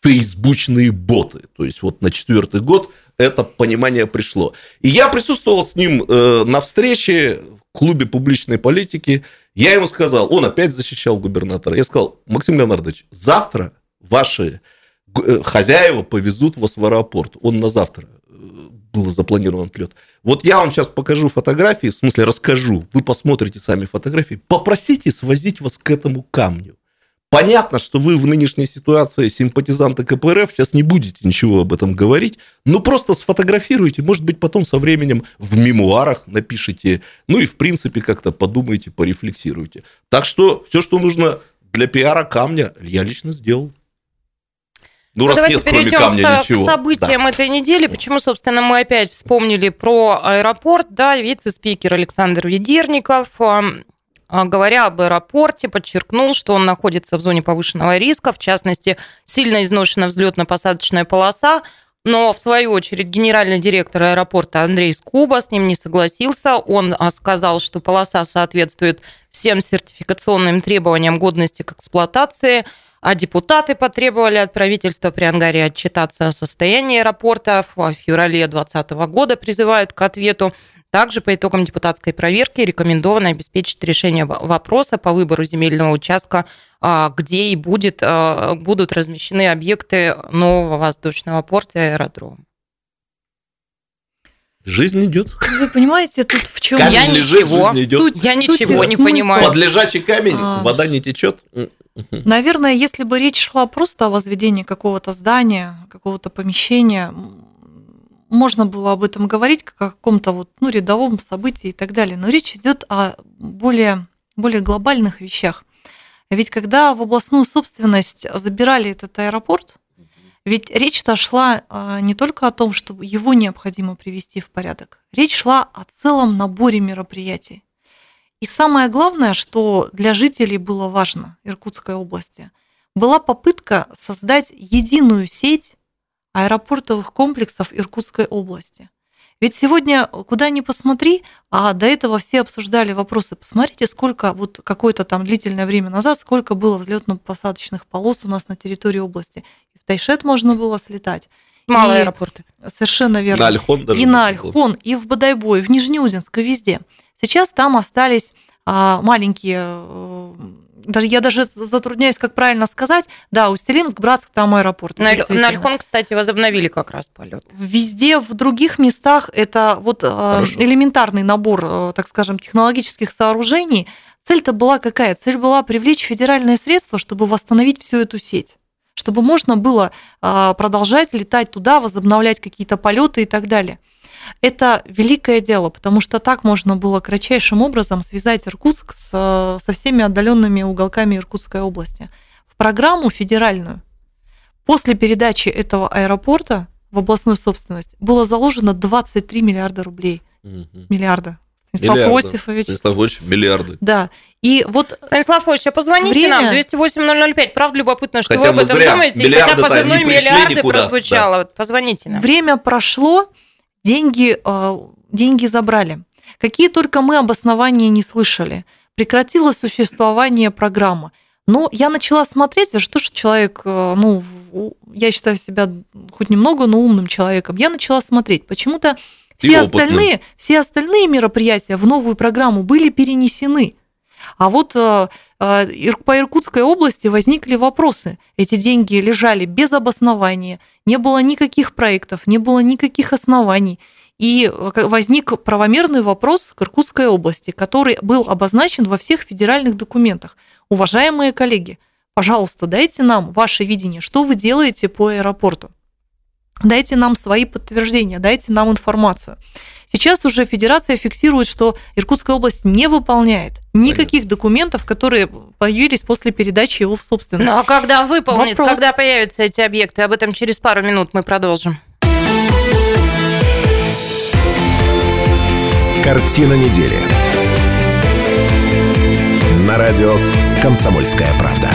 фейсбучные боты. То есть вот на четвертый год это понимание пришло. И я присутствовал с ним э, на встрече в клубе публичной политики. Я ему сказал, он опять защищал губернатора. Я сказал, Максим Леонардович, завтра ваши хозяева повезут вас в аэропорт. Он на завтра э, был запланирован отлет. Вот я вам сейчас покажу фотографии, в смысле расскажу, вы посмотрите сами фотографии, попросите свозить вас к этому камню. Понятно, что вы в нынешней ситуации симпатизанты КПРФ сейчас не будете ничего об этом говорить, но просто сфотографируйте, может быть, потом со временем в мемуарах напишите, ну и в принципе как-то подумайте, порефлексируйте. Так что все, что нужно для пиара камня, я лично сделал. Ну, Ну, раз давайте нет, кроме камня к, ничего. к событиям Да. этой недели. Почему, собственно, мы опять вспомнили про аэропорт, да, вице-спикер Александр Ведерников, а, говоря об аэропорте, подчеркнул, что он находится в зоне повышенного риска, в частности, сильно изношена взлетно-посадочная полоса, но, в свою очередь, генеральный директор аэропорта Андрей Скуба с ним не согласился. Он а, сказал, что полоса соответствует всем сертификационным требованиям годности к эксплуатации, а депутаты потребовали от правительства при Ангаре отчитаться о состоянии аэропорта. В феврале 2020 года призывают к ответу. Также по итогам депутатской проверки рекомендовано обеспечить решение вопроса по выбору земельного участка, а, где и будет, а, будут размещены объекты нового воздушного порта и аэродрома. Жизнь идет. Вы понимаете, тут в чем Камень Я лежит, ничего, жизнь идет. суть- я Суть ничего не смысл. понимаю. Под лежачий камень А. вода не течет. Наверное, если бы речь шла просто о возведении какого-то здания, какого-то помещения, можно было об этом говорить как о каком-то вот, ну, рядовом событии и так далее. Но речь идет о более, более глобальных вещах. Ведь когда в областную собственность забирали этот аэропорт, ведь речь-то шла а, не только о том, что его необходимо привести в порядок. Речь шла о целом наборе мероприятий. И самое главное, что для жителей было важно Иркутской области, была попытка создать единую сеть аэропортовых комплексов Иркутской области. Ведь сегодня, куда ни посмотри, а до этого все обсуждали вопросы, посмотрите, сколько вот какое-то там длительное время назад, сколько было взлетно-посадочных полос у нас на территории области. И в Тайшет можно было слетать. Мало И- аэропорта. Совершенно верно На Альхон даже. и на. Альхон, и в Бодайбой, в Нижнеудинск, и везде. Сейчас там остались а, маленькие, э, даже я даже затрудняюсь, как правильно сказать, да, Устилимск, Братск, там аэропорт. На, на Альхон, кстати, возобновили как раз полет. Везде, в других местах это вот э, Хорошо. элементарный набор, э, так скажем, технологических сооружений. Цель-то была какая? Цель была привлечь федеральные средства, чтобы восстановить всю эту сеть чтобы можно было а, продолжать летать туда, возобновлять какие-то полеты и так далее. Это великое дело, потому что так можно было кратчайшим образом связать Иркутск с, э, со всеми отдаленными уголками Иркутской области. В программу федеральную после передачи этого аэропорта в областную собственность было заложено 23 миллиарда рублей. Мгм. Миллиарда. Станислав Миллиарды. Иосифович. Станислав Ильич, миллиарды. Да. И вот Станислав Ильич, а позвоните Время- нам, 208-005. Правда любопытно, что Хотя вы об этом зря. думаете. И хотя позывной миллиарды никуда. прозвучало. Вот Позвоните нам. время прошло, деньги, э, деньги забрали. Какие только мы обоснования не слышали. Прекратило существование программы. Но я начала смотреть, а что же человек, э, ну, я считаю себя хоть немного, но умным человеком. Я начала смотреть. Почему-то все опытным. остальные, все остальные мероприятия в новую программу были перенесены. А вот э, э, по Иркутской области возникли вопросы. Эти деньги лежали без обоснования, не было никаких проектов, не было никаких оснований. И э, возник правомерный вопрос к Иркутской области, который был обозначен во всех федеральных документах. Уважаемые коллеги, пожалуйста, дайте нам ваше видение, что вы делаете по аэропорту. Дайте нам свои подтверждения, дайте нам информацию. Сейчас уже федерация фиксирует, что Иркутская область не выполняет никаких документов, которые появились после передачи его в собственность. Ну а когда выполнит, Вопрос. когда появятся эти объекты? Об этом через пару минут мы продолжим. Картина недели. На радио «Комсомольская правда».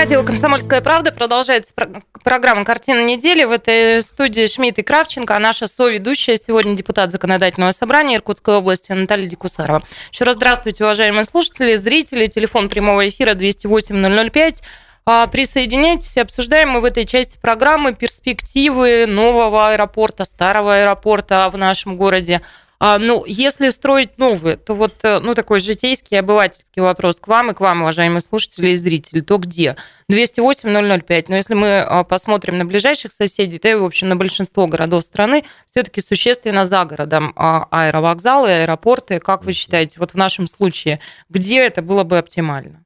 Радио «Комсомольская правда» продолжается про- программа «Картина недели». В этой студии Шмидт и Кравченко, а наша соведущая сегодня депутат Законодательного собрания Иркутской области Наталья Дикусарова. Еще раз здравствуйте, уважаемые слушатели, зрители. Телефон прямого эфира 208-005. А, Присоединяйтесь, обсуждаем мы в этой части программы перспективы нового аэропорта, старого аэропорта в нашем городе. А, ну, если строить новые, то вот, э, ну, такой житейский, обывательский вопрос к вам и к вам, уважаемые слушатели и зрители, то где? 208-005. Но если мы а, посмотрим на ближайших соседей, да и, в общем, на большинство городов страны, все-таки существенно за городом а, аэровокзалы, аэропорты. Как вы считаете, вот в нашем случае, где это было бы оптимально?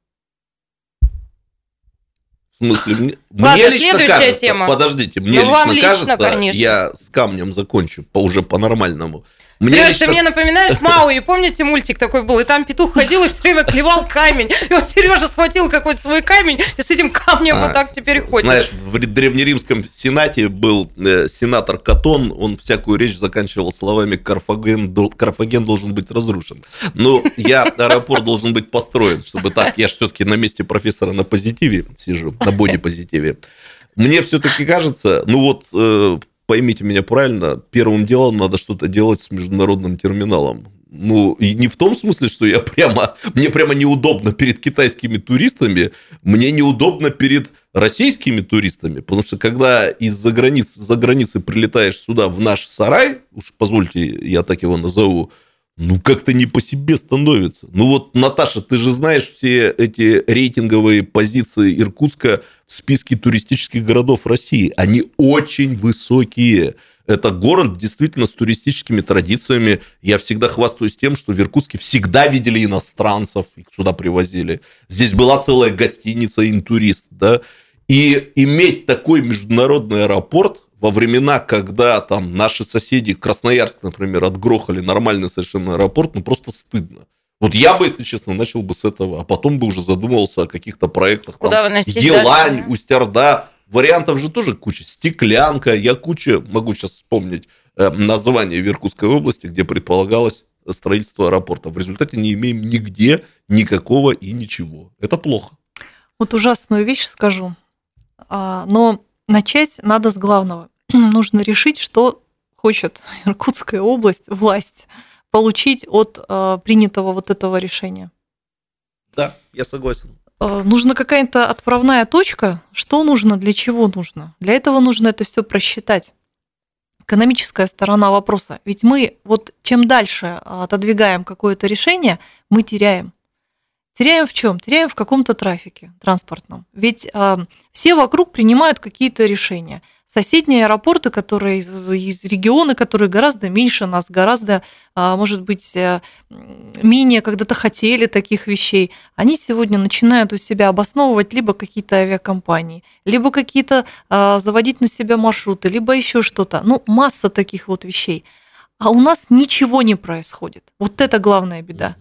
В смысле, мне, Ладно, мне лично кажется, тема. подождите, мне Ну, лично лично, кажется, конечно. я с камнем закончу по, уже по-нормальному. Мне Сереж, лично- ты мне напоминаешь Мауи. Помните, мультик такой был? И там петух ходил и все время клевал камень. И вот Сережа схватил какой-то свой камень и с этим камнем А, вот так теперь ходит. Знаешь, в ре- древнеримском сенате был э, сенатор Катон, он всякую речь заканчивал словами «Карфаген, Карфаген должен быть разрушен». Но я, аэропорт должен быть построен, чтобы так, я же все-таки на месте профессора на позитиве сижу, на боди-позитиве. Мне все-таки кажется, ну вот, э, поймите меня правильно, первым делом надо что-то делать с международным терминалом. Ну, и не в том смысле, что я прямо, мне прямо неудобно перед китайскими туристами, мне неудобно перед российскими туристами, потому что когда из-за границы, за границы прилетаешь сюда в наш сарай, уж позвольте, я так его назову, ну, как-то не по себе становится. Ну, вот, Наташа, ты же знаешь все эти рейтинговые позиции Иркутска в списке туристических городов России. Они очень высокие. Это город действительно с туристическими традициями. Я всегда хвастаюсь тем, что в Иркутске всегда видели иностранцев, их сюда привозили. Здесь была целая гостиница «Интурист», да. И иметь такой международный аэропорт во времена, когда там наши соседи, Красноярск, например, отгрохали нормальный совершенно аэропорт, ну просто стыдно. Вот я бы, если честно, начал бы с этого, а потом бы уже задумывался о каких-то проектах. Куда там, выносить Елань, дальше? Устярда. Вариантов же тоже куча. Стеклянка, я куча, могу сейчас вспомнить э, название в Иркутской области, где предполагалось строительство аэропорта. В результате не имеем нигде никакого и ничего. Это плохо. Вот ужасную вещь скажу. А, Но начать надо с главного. Нужно решить, что хочет Иркутская область, власть, получить от а, принятого вот этого решения. Да, я согласен. Э, Нужна какая-то отправная точка. Что нужно, для чего нужно? Для этого нужно это все просчитать. Экономическая сторона вопроса. Ведь мы вот чем дальше отодвигаем какое-то решение, мы теряем. Теряем в чем? Теряем в каком-то трафике транспортном. Ведь э, все вокруг принимают какие-то решения. Соседние аэропорты, которые из, из региона, которые гораздо меньше нас, гораздо, а, может быть, э, менее когда-то хотели таких вещей, они сегодня начинают у себя обосновывать либо какие-то авиакомпании, либо какие-то а, заводить на себя маршруты, либо еще что-то. Ну, масса таких вот вещей. А у нас ничего не происходит. Вот это главная беда.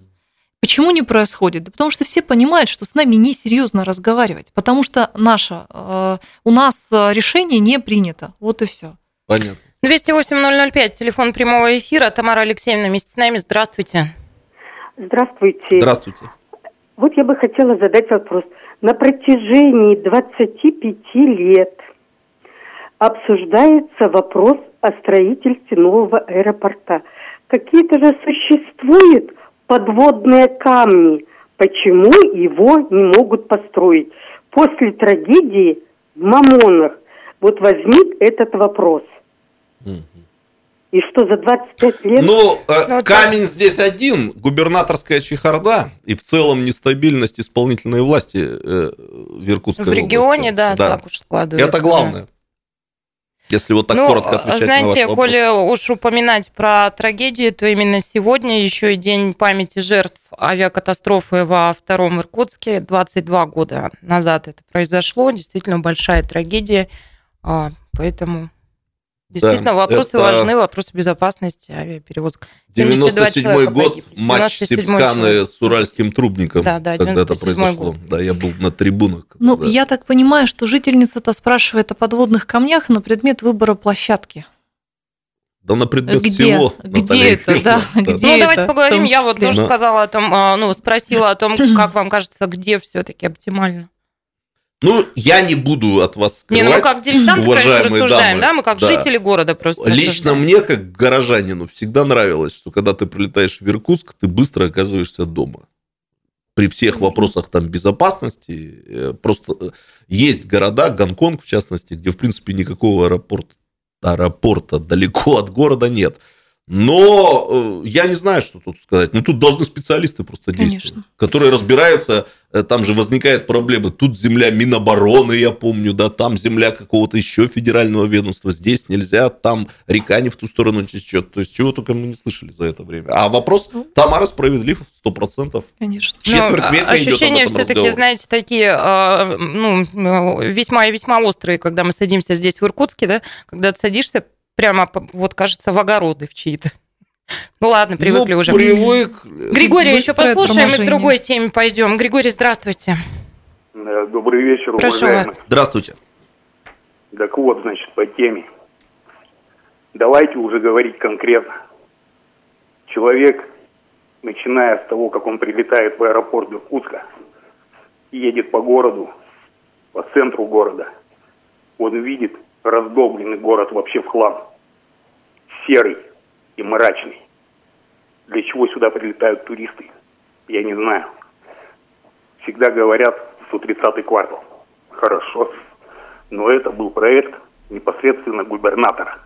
Почему не происходит? Да потому что все понимают, что с нами несерьезно разговаривать, потому что наше, э, у нас э, решение не принято. Вот и все. Понятно. 208-005, телефон прямого эфира. Тамара Алексеевна вместе с нами. Здравствуйте. Здравствуйте. Здравствуйте. Вот я бы хотела задать вопрос. На протяжении 25 лет обсуждается вопрос о строительстве нового аэропорта. Какие-то же существуют подводные камни. Почему его не могут построить? После трагедии в Мамонах вот возник этот вопрос. И что за 25 лет... Ну, э, Ну, камень здесь один, губернаторская чехарда и в целом нестабильность исполнительной власти э, в Иркутской В регионе, области. да, так уж складывается. Это главное. Если вот так ну, коротко отвечать на знаете, ваш вопрос. коли уж упоминать про трагедии, то именно сегодня еще и день памяти жертв авиакатастрофы во втором Иркутске. 22 года назад это произошло. Действительно большая трагедия. А, Поэтому действительно Да, вопросы это важны, вопросы безопасности авиаперевозок. 72 97 человека год, погибли. матч 97-й человек. с уральским трубником, Да, да, когда это 97-й произошло. год. Да, я был на трибунах. Ну, да. я так понимаю, что жительница-то спрашивает о подводных камнях на предмет выбора площадки. Да на предмет Где? всего. Где Наталья это, да, где? Ну, давайте это в поговорим. Я вот тоже Но- сказала о том, а, ну, спросила о том, как вам кажется, где все-таки оптимально. Ну, я не буду от вас Не, скрывать. ну мы как дилетанты, конечно, рассуждаем, дамы. да, мы как Да. жители города просто Лично рассуждаем. мне, как горожанину, всегда нравилось, что когда ты прилетаешь в Иркутск, ты быстро оказываешься дома. При всех вопросах там безопасности. э, Просто э, есть города, Гонконг в частности, где, в принципе, никакого аэропорта, аэропорта далеко от города нет. Но э, я не знаю, что тут сказать. Ну, тут должны специалисты просто действовать, Конечно. которые разбираются. Э, Там же возникает проблема. Тут земля Минобороны, я помню, да, там земля какого-то еще федерального ведомства. Здесь нельзя, там река не в ту сторону течет. То есть, чего только мы не слышали за это время. А вопрос Ну. Тамара справедлив, сто процентов. Конечно. Четверть Ну, века идет об ощущения этом все-таки, разговор. знаете, такие, э, ну, весьма и весьма острые, когда мы садимся здесь в Иркутске, да, когда ты садишься прямо, вот, кажется, в огороды в чьи-то. Ну ладно, привыкли Ну, уже. Привык. Григория еще послушаем и другой теме пойдем. Григорий, здравствуйте. Э, Добрый вечер, Прошу уважаемые. вас. Здравствуйте. Так вот, значит, по теме. Давайте уже говорить конкретно. Человек, начиная с того, как он прилетает в аэропорт Иркутска, едет по городу, по центру города, он видит раздолбленный город вообще в хлам. Серый и мрачный. Для чего сюда прилетают туристы? Я не знаю. Всегда говорят 130-й квартал. Хорошо. Но это был проект непосредственно губернатора.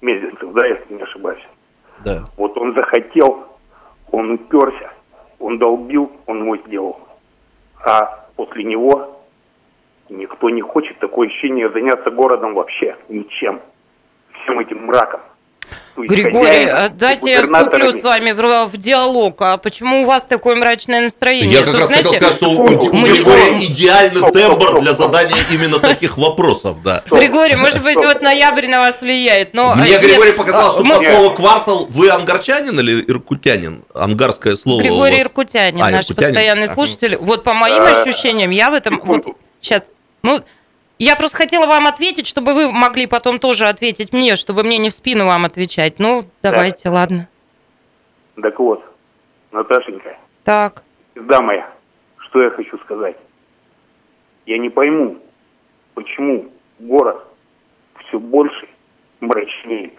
Мезенцев, да, если не ошибаюсь. Да. Вот он захотел, он уперся, он долбил, он его сделал. А после него никто не хочет такое ощущение заняться городом вообще ничем. Всем этим мраком. Григорий, хозяином э, дайте я вступлю с вами в, в диалог. А почему у вас такое мрачное настроение? Я как Тут, раз хотел знаете, сказать, что у, у Григория идеальный Стоп, тембр стоп, для стоп. задания именно таких вопросов, да. Григорий, может быть, вот ноябрь на вас влияет, но... Мне э, Григорий нет, показалось, что мы- по слову квартал вы ангарчанин или иркутянин? Ангарское слово. Григорий вас. Иркутянин, А, наш иркутянин. постоянный слушатель. Вот по моим Э, ощущениям, я в этом... Вот сейчас... Ну, я просто хотела вам ответить, чтобы вы могли потом тоже ответить мне, чтобы мне не в спину вам отвечать. Ну, давайте, ладно. Так вот, Наташенька, Так. Звезда моя, что я хочу сказать. Я не пойму, почему город все больше мрачнеет.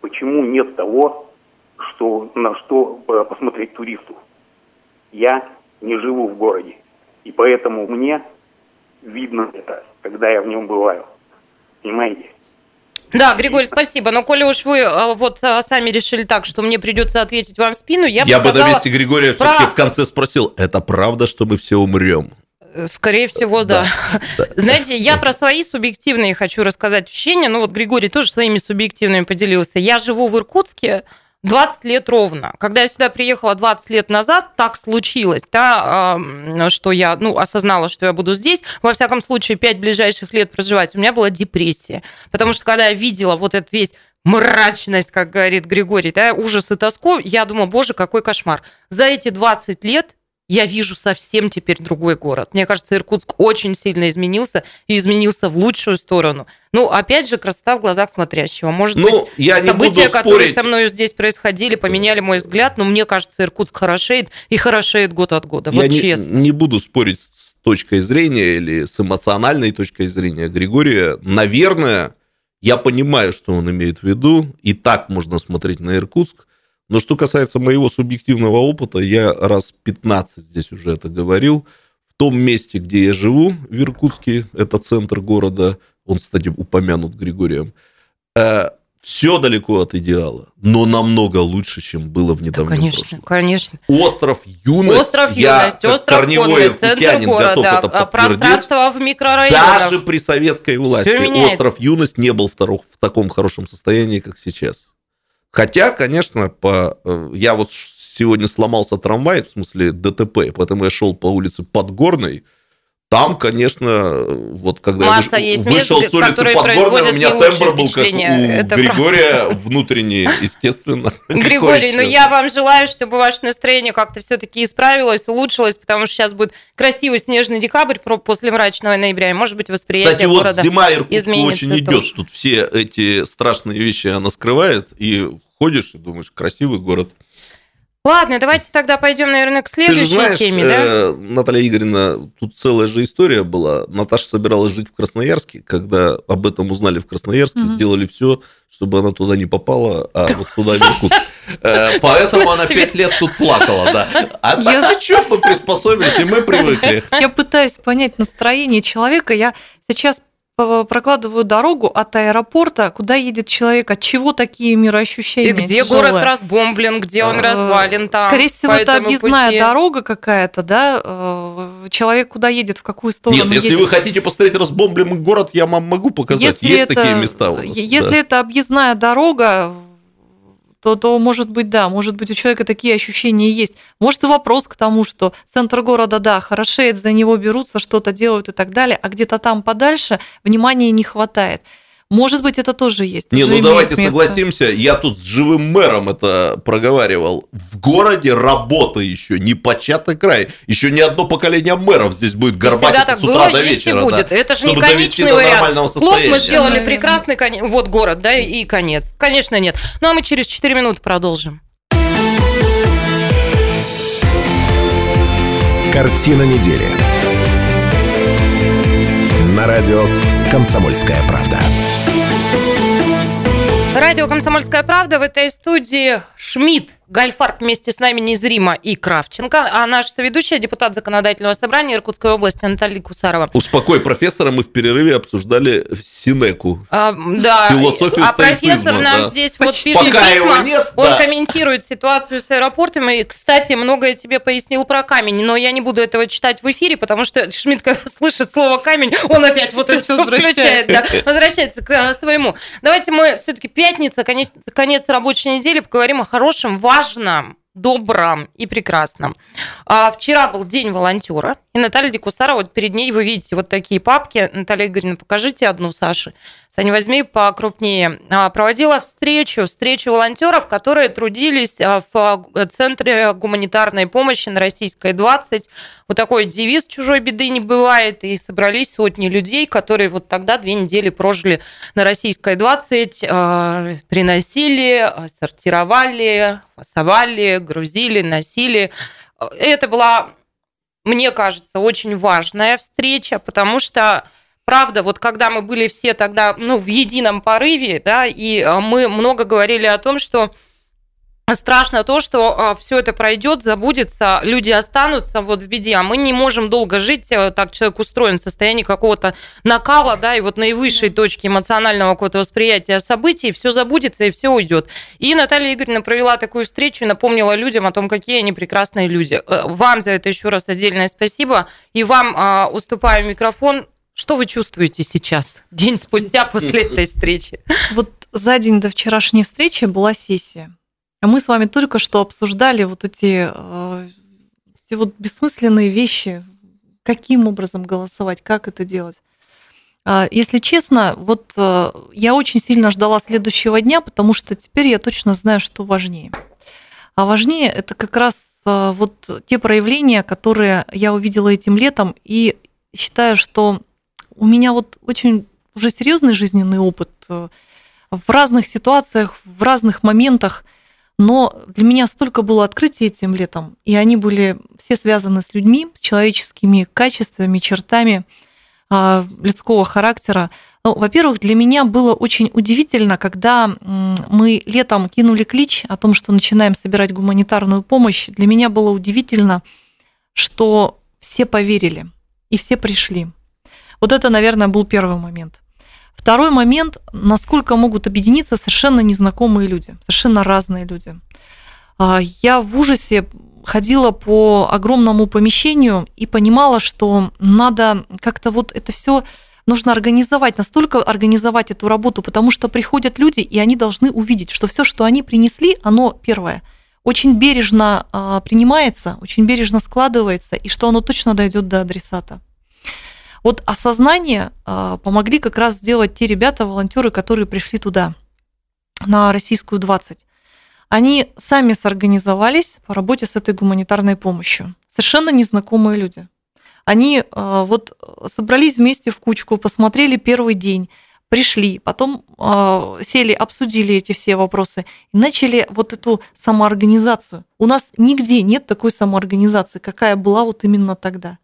Почему нет того, что, на что э, посмотреть туристу. Я не живу в городе, и поэтому мне видно это, когда я в нем бываю. Понимаете? Да, Григорий, спасибо. Но коли уж вы э, вот э, сами решили так, что мне придется ответить вам в спину, я, Я бы бы на месте Григория про- все-таки в конце спросил, это правда, что мы все умрем? э, скорее всего, да. Знаете, я про свои субъективные хочу рассказать ощущения. Ну вот Григорий тоже своими субъективными поделился. Я живу в Иркутске 20 лет ровно. Когда я сюда приехала 20 лет назад, так случилось, да, что я ну, осознала, что я буду здесь. Во всяком случае, 5 ближайших лет проживать. У меня была депрессия. Потому что когда я видела вот этот весь мрачность, как говорит Григорий, да, ужас и тоску, я думала, боже, какой кошмар. За эти 20 лет я вижу совсем теперь другой город. Мне кажется, Иркутск очень сильно изменился и изменился в лучшую сторону. Ну, опять же, красота в глазах смотрящего. Может Ну, быть, я события, которые со мной здесь происходили, поменяли мой взгляд, но мне кажется, Иркутск хорошеет и хорошеет год от года. Я Вот не, честно. не буду спорить с точкой зрения или с эмоциональной точкой зрения Григория. Наверное, я понимаю, что он имеет в виду, и так можно смотреть на Иркутск. Но что касается моего субъективного опыта, я раз 15 здесь уже это говорил. В том месте, где я живу, в Иркутске, это центр города, он, кстати, упомянут Григорием, все далеко от идеала, но намного лучше, чем было в Да, недавнем конечно, прошлом. конечно. Остров Юность. Остров я, Юность, остров корневой Конвой, центр иркутянин, готов города, это а, пространство в микрорайонах. Даже при советской власти остров Юность не был в таком хорошем состоянии, как сейчас. Хотя, конечно, по, э, я вот сегодня сломался трамвай, в смысле ДТП, поэтому я шел по улице Подгорной. Там, конечно, вот когда Масса я есть вышел мест, с улицы Подгорной, у меня тембр был как у. Это Григория внутренний, естественно. Григорий, Какой ну я вам желаю, чтобы ваше настроение как-то все-таки исправилось, улучшилось, потому что сейчас будет красивый снежный декабрь после мрачного ноября, и, может быть, восприятие Кстати, вот города зима Иркутска очень идет. тоже. Тут все эти страшные вещи она скрывает, и ходишь и думаешь, красивый город. Ладно, давайте тогда пойдем, наверное, к Ты же следующей знаешь, теме, да? э, Наталья Игоревна, тут целая же история была. Наташа собиралась жить в Красноярске, когда об этом узнали в Красноярске, Мгм. сделали все, чтобы она туда не попала, а вот сюда в Иркутск. Э, Поэтому она пять лет тут плакала, да. А так ничего, мы приспособились, и мы привыкли. Я пытаюсь понять настроение человека. Я сейчас п- прокладываю дорогу от аэропорта, куда едет человек, от чего такие мироощущения И где тяжелые. город разбомблен, где он Э, развален там. Скорее всего, это объездная пути. дорога какая-то, да? Э, Человек куда едет, в какую сторону Нет, если едет. вы хотите посмотреть разбомбленный город, я вам могу показать. Если Есть это- такие места у нас. Если да. это объездная дорога, то, то, может быть, да, может быть, у человека такие ощущения есть. Может, и вопрос к тому, что центр города, да, хорошеет, за него берутся, что-то делают и так далее, а где-то там подальше внимания не хватает. Может быть, это тоже есть. Не, тоже ну давайте место. согласимся, я тут с живым мэром это проговаривал. В городе работа еще, не початый край. Еще ни одно поколение мэров здесь будет Всегда горбатиться так с утра было, до есть и вечера. будет. да, Это же не чтобы довести конечный до вариант. нормального Клуб мы сделали прекрасный, коне- вот город, да, и конец. Конечно, нет. Ну, а мы через 4 минуты продолжим. Картина недели. На радио «Комсомольская правда». Радио «Комсомольская правда» в этой студии Шмидт, Гальфарб вместе с нами незримо и Кравченко, а наш соведущая, депутат Законодательного собрания Иркутской области Наталья Кусарова. Успокой профессора, мы в перерыве обсуждали Синеку. А, да, Философию а профессор нам да. здесь вот Почти. пишет Пока письма, его нет, он да. комментирует ситуацию с аэропортом, и, кстати, многое тебе пояснил про камень, но я не буду этого читать в эфире, потому что Шмидт, когда слышит слово камень, он опять вот это все Возвращается. возвращается к э, своему. Давайте мы все-таки пятница, конец, конец рабочей недели, поговорим о хорошем, важном, добром и прекрасном. А, вчера был день волонтера, и Наталья Декусарова, вот перед ней вы видите вот такие папки. Наталья Игоревна, покажите одну Саше. Сань, возьми покрупнее. А, проводила встречу, встречу волонтеров, которые трудились а, в а, Центре гуманитарной помощи на Российской 20. Вот такой девиз «Чужой беды не бывает». И собрались сотни людей, которые вот тогда две недели прожили на Российской 20, а, приносили, сортировали, фасовали, грузили, носили. Это была, мне кажется, очень важная встреча, потому что Правда, вот когда мы были все тогда ну, в едином порыве, да, и а, мы много говорили о том, что страшно то, что все это пройдет, забудется, люди останутся вот в беде, а мы не можем долго жить, э, так человек устроен в состоянии какого-то накала, да, и вот наивысшей точки эмоционального какого-то восприятия событий, все забудется и все уйдет. И Наталья Игоревна провела такую встречу и напомнила людям о том, какие они прекрасные люди. Э, Вам за это еще раз отдельное спасибо, и вам а, уступаю микрофон. Что вы чувствуете сейчас, день спустя после этой встречи? Вот за день до вчерашней встречи была сессия. А мы с вами только что обсуждали вот эти, э, эти вот бессмысленные вещи, каким образом голосовать, как это делать. А, Если честно, вот э, я очень сильно ждала следующего дня, потому что теперь я точно знаю, что важнее. А важнее это как раз э, вот те проявления, которые я увидела этим летом, и считаю, что у меня вот очень уже серьезный жизненный опыт в разных ситуациях, в разных моментах, но для меня столько было открытий этим летом, и они были все связаны с людьми, с человеческими качествами, чертами а, людского характера. Ну, во-первых, для меня было очень удивительно, когда мы летом кинули клич о том, что начинаем собирать гуманитарную помощь. Для меня было удивительно, что все поверили и все пришли. Вот это, наверное, был первый момент. Второй момент, насколько могут объединиться совершенно незнакомые люди, совершенно разные люди. А, я в ужасе ходила по огромному помещению и понимала, что надо как-то вот это все нужно организовать, настолько организовать эту работу, потому что приходят люди, и они должны увидеть, что все, что они принесли, оно первое, очень бережно а, принимается, очень бережно складывается, и что оно точно дойдет до адресата. Вот осознание а, помогли как раз сделать те ребята, волонтеры, которые пришли туда, на российскую 20. Они сами сорганизовались по работе с этой гуманитарной помощью. Совершенно незнакомые люди. Они а, вот собрались вместе в кучку, посмотрели первый день, пришли, потом э, сели, обсудили эти все вопросы и начали вот эту самоорганизацию. У нас нигде нет такой самоорганизации, какая была вот именно тогда.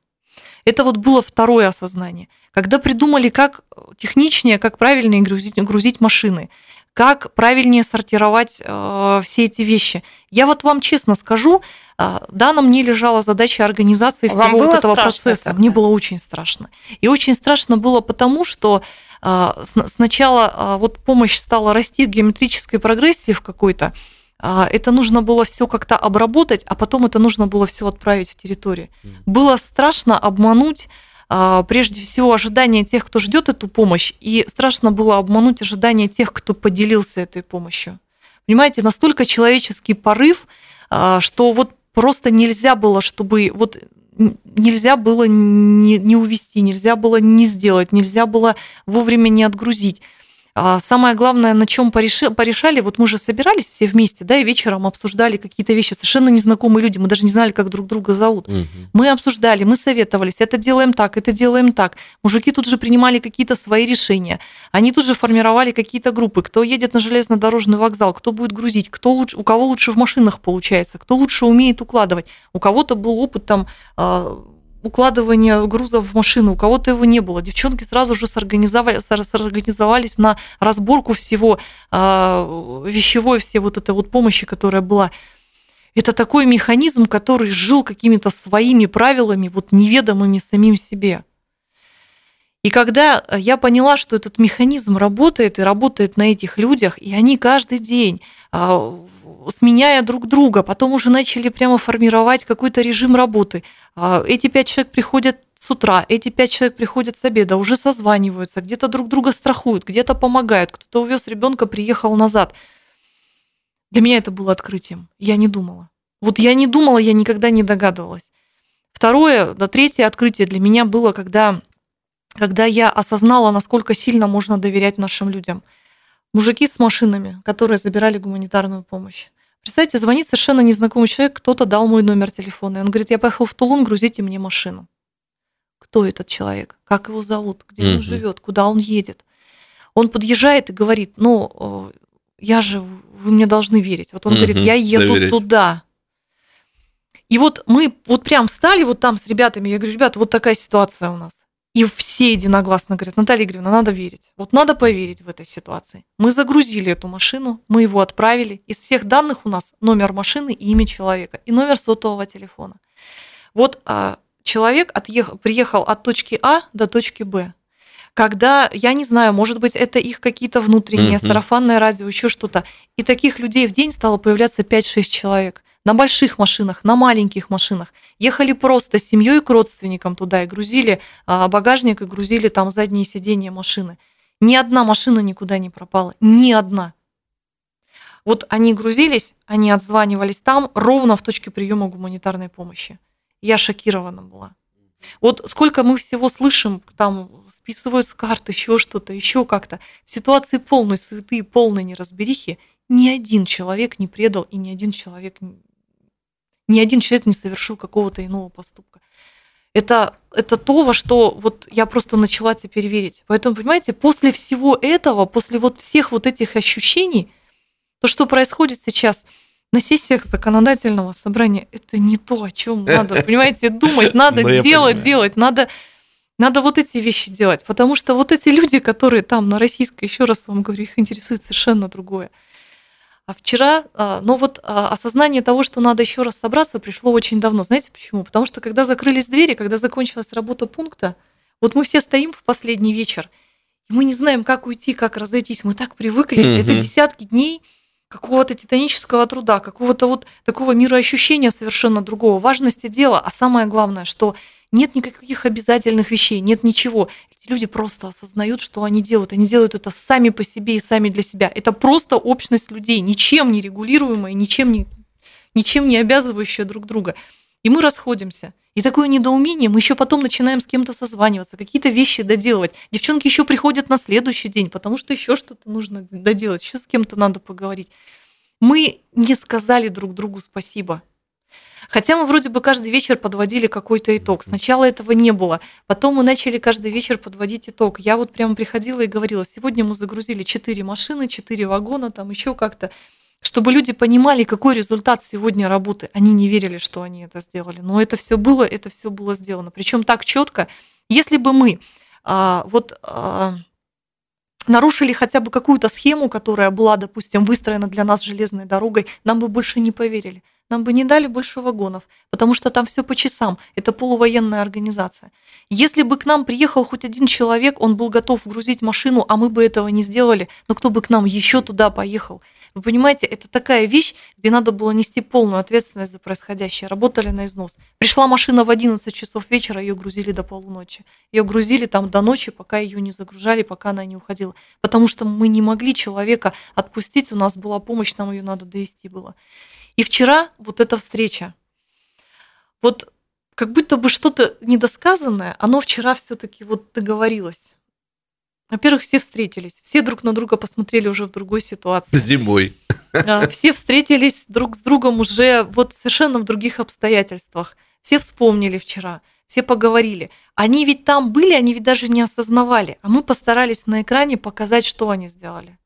Это вот было второе осознание. Когда придумали, как техничнее, как правильнее грузить, грузить машины, как правильнее сортировать э, все эти вещи. Я вот вам честно скажу, э, да, на мне лежала задача организации Вам всего вот этого процесса. Тогда? Мне было очень страшно. И очень страшно было потому, что э, сначала э, вот помощь стала расти в геометрической прогрессии в какой-то, это нужно было все как-то обработать, а потом это нужно было все отправить в территорию. Mm. Было страшно обмануть а, прежде всего ожидания тех, кто ждет эту помощь, и страшно было обмануть ожидания тех, кто поделился этой помощью. Понимаете, настолько человеческий порыв, а, что вот просто нельзя было, чтобы вот нельзя было не, не увести, нельзя было не сделать, нельзя было вовремя не отгрузить. А самое главное, на чем порешали, вот мы же собирались все вместе, да, и вечером обсуждали какие-то вещи, совершенно незнакомые люди, мы даже не знали, как друг друга зовут. Угу. Мы обсуждали, мы советовались, это делаем так, это делаем так. Мужики тут же принимали какие-то свои решения. Они тут же формировали какие-то группы, кто едет на железнодорожный вокзал, кто будет грузить, кто лучше, у кого лучше в машинах получается, кто лучше умеет укладывать. У кого-то был опыт там а, укладывания грузов в машину, у кого-то его не было. Девчонки сразу же сорганизовали, сорганизовались на разборку всего э, вещевой, все вот этой вот помощи, которая была. Это такой механизм, который жил какими-то своими правилами, вот неведомыми самим себе. И когда я поняла, что этот механизм работает и работает на этих людях, и они каждый день а, сменяя друг друга, потом уже начали прямо формировать какой-то режим работы. А, эти пять человек приходят с утра, эти пять человек приходят с обеда, уже созваниваются, где-то друг друга страхуют, где-то помогают, кто-то увез ребенка, приехал назад. Для меня это было открытием. Я не думала. Вот я не думала, я никогда не догадывалась. Второе, да, третье открытие для меня было, когда, когда я осознала, насколько сильно можно доверять нашим людям – мужики с машинами, которые забирали гуманитарную помощь. Представьте, звонит совершенно незнакомый человек, кто-то дал мой номер телефона. И он говорит, я поехал в Тулун, грузите мне машину. Кто этот человек? Как его зовут? Где mm-hmm. он живет? Куда он едет? Он подъезжает и говорит, ну, я же, вы мне должны верить. Вот он mm-hmm. говорит, я еду Доверять. туда. И вот мы вот прям встали вот там с ребятами, я говорю, ребята, вот такая ситуация у нас. И все единогласно говорят, Наталья Игоревна, надо верить. Вот надо поверить в этой ситуации. Мы загрузили эту машину, мы его отправили. Из всех данных у нас номер машины и имя человека, и номер сотового телефона. Вот а, человек отъехал, приехал от точки А до точки Б. Когда, я не знаю, может быть, это их какие-то внутренние, mm-hmm. сарафанное радио, еще что-то. И таких людей в день стало появляться 5-6 человек на больших машинах, на маленьких машинах. Ехали просто с семьей к родственникам туда и грузили а, багажник и грузили там задние сиденья машины. Ни одна машина никуда не пропала, ни одна. Вот они грузились, они отзванивались там ровно в точке приема гуманитарной помощи. Я шокирована была. Вот сколько мы всего слышим, там списывают с карты, еще что-то, еще как-то. В ситуации полной суеты и полной неразберихи ни один человек не предал и ни один человек ни один человек не совершил какого-то иного поступка. Это, это то, во что вот я просто начала теперь верить. Поэтому, понимаете, после всего этого, после вот всех вот этих ощущений, то, что происходит сейчас – на сессиях законодательного собрания это не то, о чем надо, понимаете, думать, надо ну, делать, делать, надо, надо вот эти вещи делать, потому что вот эти люди, которые там на российской, еще раз вам говорю, их интересует совершенно другое. А вчера, а, ну вот а, осознание того, что надо еще раз собраться, пришло очень давно. Знаете почему? Потому что когда закрылись двери, когда закончилась работа пункта, вот мы все стоим в последний вечер, и мы не знаем, как уйти, как разойтись. Мы так привыкли, mm-hmm. это десятки дней – какого-то титанического труда, какого-то вот такого мироощущения совершенно другого, важности дела, а самое главное, что нет никаких обязательных вещей, нет ничего. Эти люди просто осознают, что они делают. Они делают это сами по себе и сами для себя. Это просто общность людей, ничем не регулируемая, ничем не, ничем не обязывающая друг друга. И мы расходимся. И такое недоумение, мы еще потом начинаем с кем-то созваниваться, какие-то вещи доделывать. Девчонки еще приходят на следующий день, потому что еще что-то нужно доделать, еще с кем-то надо поговорить. Мы не сказали друг другу спасибо. Хотя мы вроде бы каждый вечер подводили какой-то итог. Сначала этого не было. Потом мы начали каждый вечер подводить итог. Я вот прямо приходила и говорила, сегодня мы загрузили 4 машины, 4 вагона, там еще как-то чтобы люди понимали, какой результат сегодня работы. Они не верили, что они это сделали. Но это все было, это все было сделано. Причем так четко. Если бы мы а, вот а, нарушили хотя бы какую-то схему, которая была, допустим, выстроена для нас железной дорогой, нам бы больше не поверили. Нам бы не дали больше вагонов, потому что там все по часам. Это полувоенная организация. Если бы к нам приехал хоть один человек, он был готов грузить машину, а мы бы этого не сделали, но кто бы к нам еще туда поехал? Вы понимаете, это такая вещь, где надо было нести полную ответственность за происходящее. Работали на износ. Пришла машина в 11 часов вечера, ее грузили до полуночи. Ее грузили там до ночи, пока ее не загружали, пока она не уходила. Потому что мы не могли человека отпустить, у нас была помощь, нам ее надо довести было. И вчера вот эта встреча, вот как будто бы что-то недосказанное, оно вчера все-таки вот договорилось. Во-первых, все встретились, все друг на друга посмотрели уже в другой ситуации. Зимой. Все встретились друг с другом уже вот совершенно в других обстоятельствах. Все вспомнили вчера, все поговорили. Они ведь там были, они ведь даже не осознавали, а мы постарались на экране показать, что они сделали.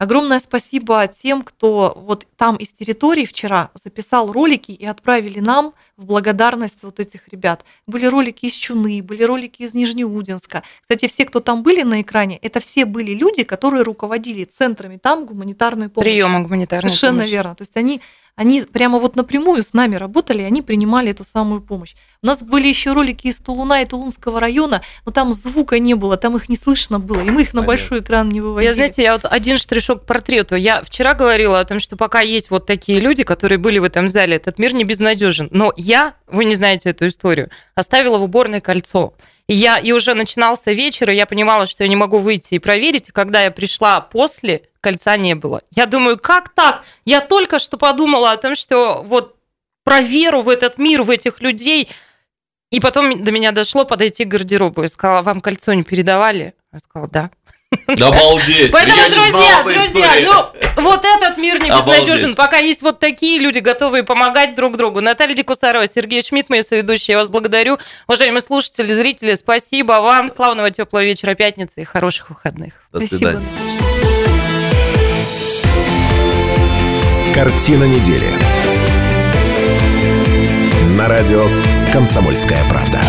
Огромное спасибо тем, кто вот там из территории вчера записал ролики и отправили нам в благодарность вот этих ребят. Были ролики из Чуны, были ролики из Нижнеудинска. Кстати, все, кто там были на экране, это все были люди, которые руководили центрами там гуманитарной помощи. Приема гуманитарной Совершенно помощи. верно. То есть они они прямо вот напрямую с нами работали, и они принимали эту самую помощь. У нас были еще ролики из Тулуна и Тулунского района, но там звука не было, там их не слышно было, и мы их на большой экран не выводили. Я, знаете, я вот один штришок к портрету. Я вчера говорила о том, что пока есть вот такие люди, которые были в этом зале, этот мир не безнадежен. Но я, вы не знаете эту историю, оставила в уборной кольцо. И я и уже начинался вечер, и я понимала, что я не могу выйти и проверить. И когда я пришла после, кольца не было. Я думаю, как так? Я только что подумала о том, что вот про веру в этот мир, в этих людей. И потом до меня дошло подойти к гардеробу. Я сказала, вам кольцо не передавали? Я сказала, да. Обалдеть! Поэтому, друзья, друзья, ну, вот этот мир не безнадежен. Пока есть вот такие люди, готовые помогать друг другу. Наталья Дикусарова, Сергей Шмидт, мои соведущие, я вас благодарю. Уважаемые слушатели, зрители, спасибо вам. Славного теплого вечера пятницы и хороших выходных. До свидания. Картина недели. На радио «Комсомольская правда».